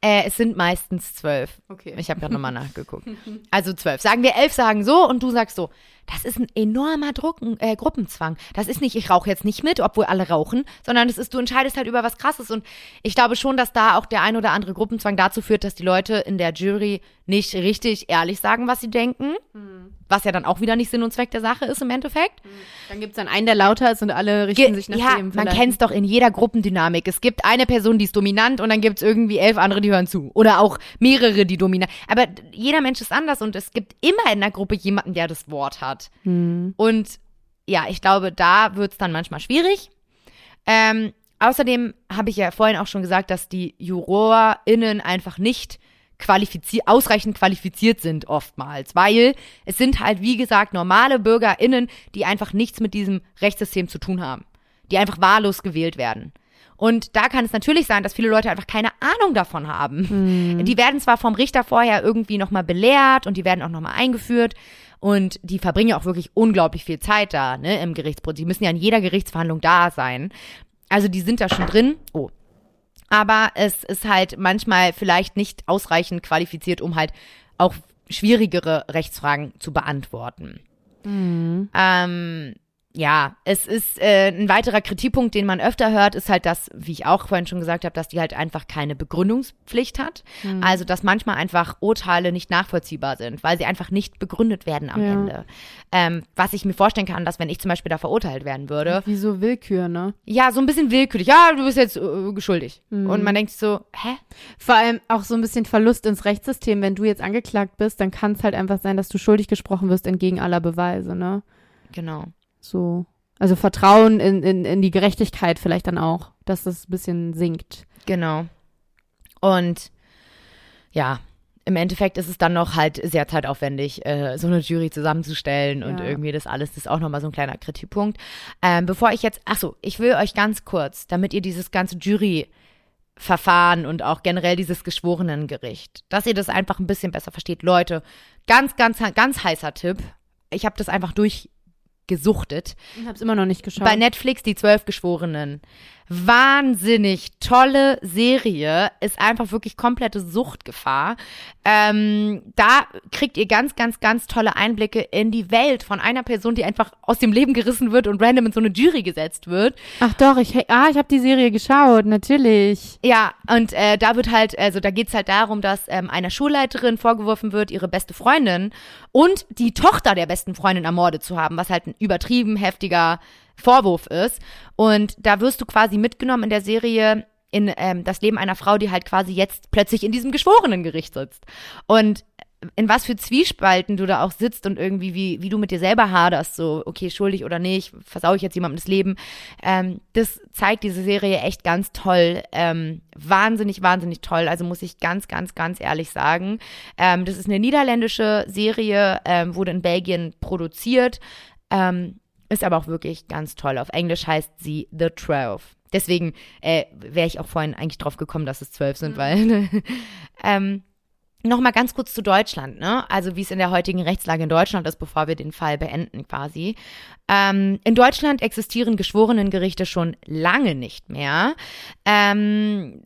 Äh, es sind meistens zwölf. Okay. Ich habe gerade nochmal nachgeguckt. Also zwölf. Sagen wir elf sagen so und du sagst so. Das ist ein enormer Druck, äh, Gruppenzwang. Das ist nicht, ich rauche jetzt nicht mit, obwohl alle rauchen, sondern es ist, du entscheidest halt über was Krasses. Und ich glaube schon, dass da auch der ein oder andere Gruppenzwang dazu führt, dass die Leute in der Jury nicht richtig ehrlich sagen, was sie denken. Was ja dann auch wieder nicht Sinn und Zweck der Sache ist im Endeffekt. Dann gibt es dann einen, der lauter ist und alle richten Ge sich nach ja, dem. man vielleicht. kennt es doch in jeder Gruppendynamik. Es gibt eine Person, die ist dominant und dann gibt es irgendwie elf andere, die hören zu. Oder auch mehrere, die dominant. Aber jeder Mensch ist anders und es gibt immer in der Gruppe jemanden, der das Wort hat. Und ja, ich glaube, da wird es dann manchmal schwierig. Ähm, außerdem habe ich ja vorhin auch schon gesagt, dass die JurorInnen einfach nicht qualifiziert, ausreichend qualifiziert sind oftmals, weil es sind halt, wie gesagt, normale BürgerInnen, die einfach nichts mit diesem Rechtssystem zu tun haben, die einfach wahllos gewählt werden. Und da kann es natürlich sein, dass viele Leute einfach keine Ahnung davon haben. Die werden zwar vom Richter vorher irgendwie nochmal belehrt und die werden auch nochmal eingeführt und die verbringen ja auch wirklich unglaublich viel Zeit da, ne, im Gerichtsprozess. Die müssen ja in jeder Gerichtsverhandlung da sein. Also die sind da schon drin. Oh, aber es ist halt manchmal vielleicht nicht ausreichend qualifiziert, um halt auch schwierigere Rechtsfragen zu beantworten. Ähm, ja, es ist äh, ein weiterer Kritikpunkt, den man öfter hört, ist halt das, wie ich auch vorhin schon gesagt habe, dass die halt einfach keine Begründungspflicht hat. Also, dass manchmal einfach Urteile nicht nachvollziehbar sind, weil sie einfach nicht begründet werden am Ja. Ende. Ähm, was ich mir vorstellen kann, dass wenn ich zum Beispiel da verurteilt werden würde, Wie so Willkür, ne? ja, so ein bisschen willkürlich. Ja, du bist jetzt äh, geschuldig. Und man denkt sich so, hä? Vor allem auch so ein bisschen Verlust ins Rechtssystem. Wenn du jetzt angeklagt bist, dann kann es halt einfach sein, dass du schuldig gesprochen wirst entgegen aller Beweise, ne? Genau. So. Also Vertrauen in, in, in die Gerechtigkeit vielleicht dann auch, dass das ein bisschen sinkt. Genau. Und ja, im Endeffekt ist es dann noch halt sehr zeitaufwendig, äh, so eine Jury zusammenzustellen und Ja. irgendwie das alles, das ist auch nochmal so ein kleiner Kritikpunkt. Ähm, bevor ich jetzt, ach so, ich will euch ganz kurz, damit ihr dieses ganze Jury-Verfahren und auch generell dieses Geschworenengericht, dass ihr das einfach ein bisschen besser versteht. Leute, ganz, ganz, ganz heißer Tipp. Ich habe das einfach durchgesuchtet. Ich hab's immer noch nicht geschaut. Bei Netflix die zwölf Geschworenen. Wahnsinnig tolle Serie, ist einfach wirklich komplette Suchtgefahr. Ähm, da kriegt ihr ganz, ganz, ganz tolle Einblicke in die Welt von einer Person, die einfach aus dem Leben gerissen wird und random in so eine Jury gesetzt wird. Ach doch, ich, ah, ich habe die Serie geschaut, natürlich. Ja, und äh, da wird halt, also da geht's halt darum, dass ähm, einer Schulleiterin vorgeworfen wird, ihre beste Freundin und die Tochter der besten Freundin ermordet zu haben, was halt ein übertrieben heftiger Vorwurf ist. Und da wirst du quasi mitgenommen in der Serie in ähm, das Leben einer Frau, die halt quasi jetzt plötzlich in diesem Geschworenengericht sitzt. Und in was für Zwiespalten du da auch sitzt und irgendwie, wie, wie du mit dir selber haderst, so, okay, schuldig oder nicht, versau ich jetzt jemandem das Leben. Ähm, das zeigt diese Serie echt ganz toll. Ähm, wahnsinnig, wahnsinnig toll. Also muss ich ganz, ganz, ganz ehrlich sagen. Ähm, das ist eine niederländische Serie, ähm, wurde in Belgien produziert. Ähm, ist aber auch wirklich ganz toll. Auf Englisch heißt sie The Twelve. Deswegen äh, wäre ich auch vorhin eigentlich drauf gekommen, dass es zwölf sind, mhm. weil ähm, Nochmal ganz kurz zu Deutschland, ne? Also wie es in der heutigen Rechtslage in Deutschland ist, bevor wir den Fall beenden quasi. Ähm, in Deutschland existieren Geschworenengerichte schon lange nicht mehr. Ähm,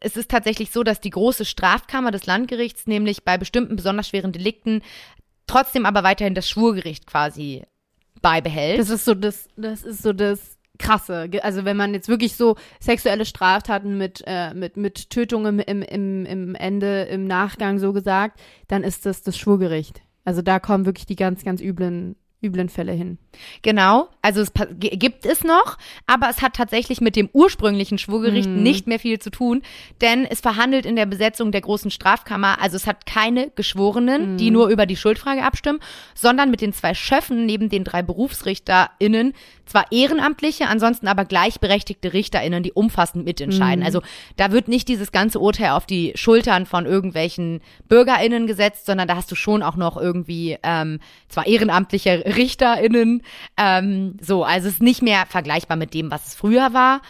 es ist tatsächlich so, dass die große Strafkammer des Landgerichts nämlich bei bestimmten besonders schweren Delikten trotzdem aber weiterhin das Schwurgericht quasi beibehält. Das ist so das, das ist so das krasse. Also wenn man jetzt wirklich so sexuelle Straftaten mit, äh, mit, mit Tötung im, im, im, im Ende, im Nachgang so gesagt, dann ist das das Schwurgericht. Also da kommen wirklich die ganz, ganz üblen üblen Fälle hin. Genau, also es gibt es noch, aber es hat tatsächlich mit dem ursprünglichen Schwurgericht mm. nicht mehr viel zu tun, denn es verhandelt in der Besetzung der großen Strafkammer, also es hat keine Geschworenen, mm. die nur über die Schuldfrage abstimmen, sondern mit den zwei Schöffen neben den drei BerufsrichterInnen zwar Ehrenamtliche, ansonsten aber gleichberechtigte RichterInnen, die umfassend mitentscheiden. Mm. Also da wird nicht dieses ganze Urteil auf die Schultern von irgendwelchen BürgerInnen gesetzt, sondern da hast du schon auch noch irgendwie ähm, zwar ehrenamtliche RichterInnen. Ähm, so, also es ist nicht mehr vergleichbar mit dem, was es früher war.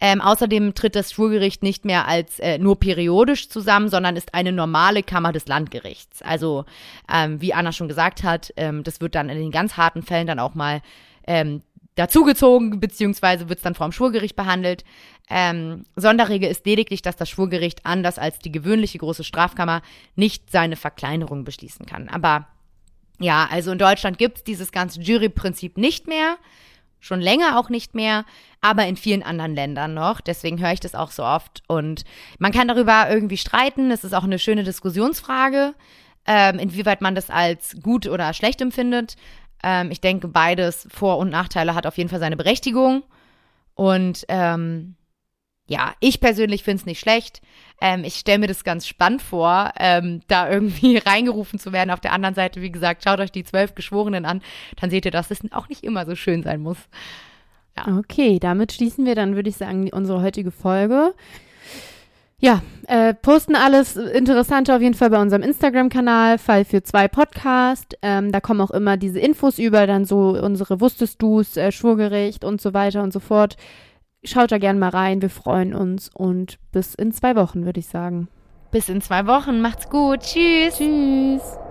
Ähm, außerdem tritt das Schwurgericht nicht mehr als äh, nur periodisch zusammen, sondern ist eine normale Kammer des Landgerichts. Also ähm, wie Anna schon gesagt hat, ähm, das wird dann in den ganz harten Fällen dann auch mal ähm, dazugezogen, beziehungsweise wird es dann vor dem Schwurgericht behandelt. Ähm, Sonderregel ist lediglich, dass das Schwurgericht anders als die gewöhnliche große Strafkammer nicht seine Verkleinerung beschließen kann. Aber ja, also in Deutschland gibt es dieses ganze Juryprinzip nicht mehr. Schon länger auch nicht mehr, aber in vielen anderen Ländern noch. Deswegen höre ich das auch so oft. Und man kann darüber irgendwie streiten. Es ist auch eine schöne Diskussionsfrage, ähm, inwieweit man das als gut oder schlecht empfindet. Ähm, ich denke, beides Vor- und Nachteile hat auf jeden Fall seine Berechtigung. Und ähm, ja, ich persönlich finde es nicht schlecht. Ähm, ich stelle mir das ganz spannend vor, ähm, da irgendwie reingerufen zu werden. Auf der anderen Seite, wie gesagt, schaut euch die zwölf Geschworenen an, dann seht ihr, dass es auch nicht immer so schön sein muss. Ja. Okay, damit schließen wir dann, würde ich sagen, unsere heutige Folge. Ja, äh, posten alles Interessante auf jeden Fall bei unserem Instagram-Kanal, Fall für zwei Podcast. Ähm, da kommen auch immer diese Infos über, dann so unsere Wusstest du's, äh, Schwurgericht und so weiter und so fort. Schaut da gerne mal rein, wir freuen uns und bis in zwei Wochen, würde ich sagen. Bis in zwei Wochen, macht's gut, tschüss. Tschüss.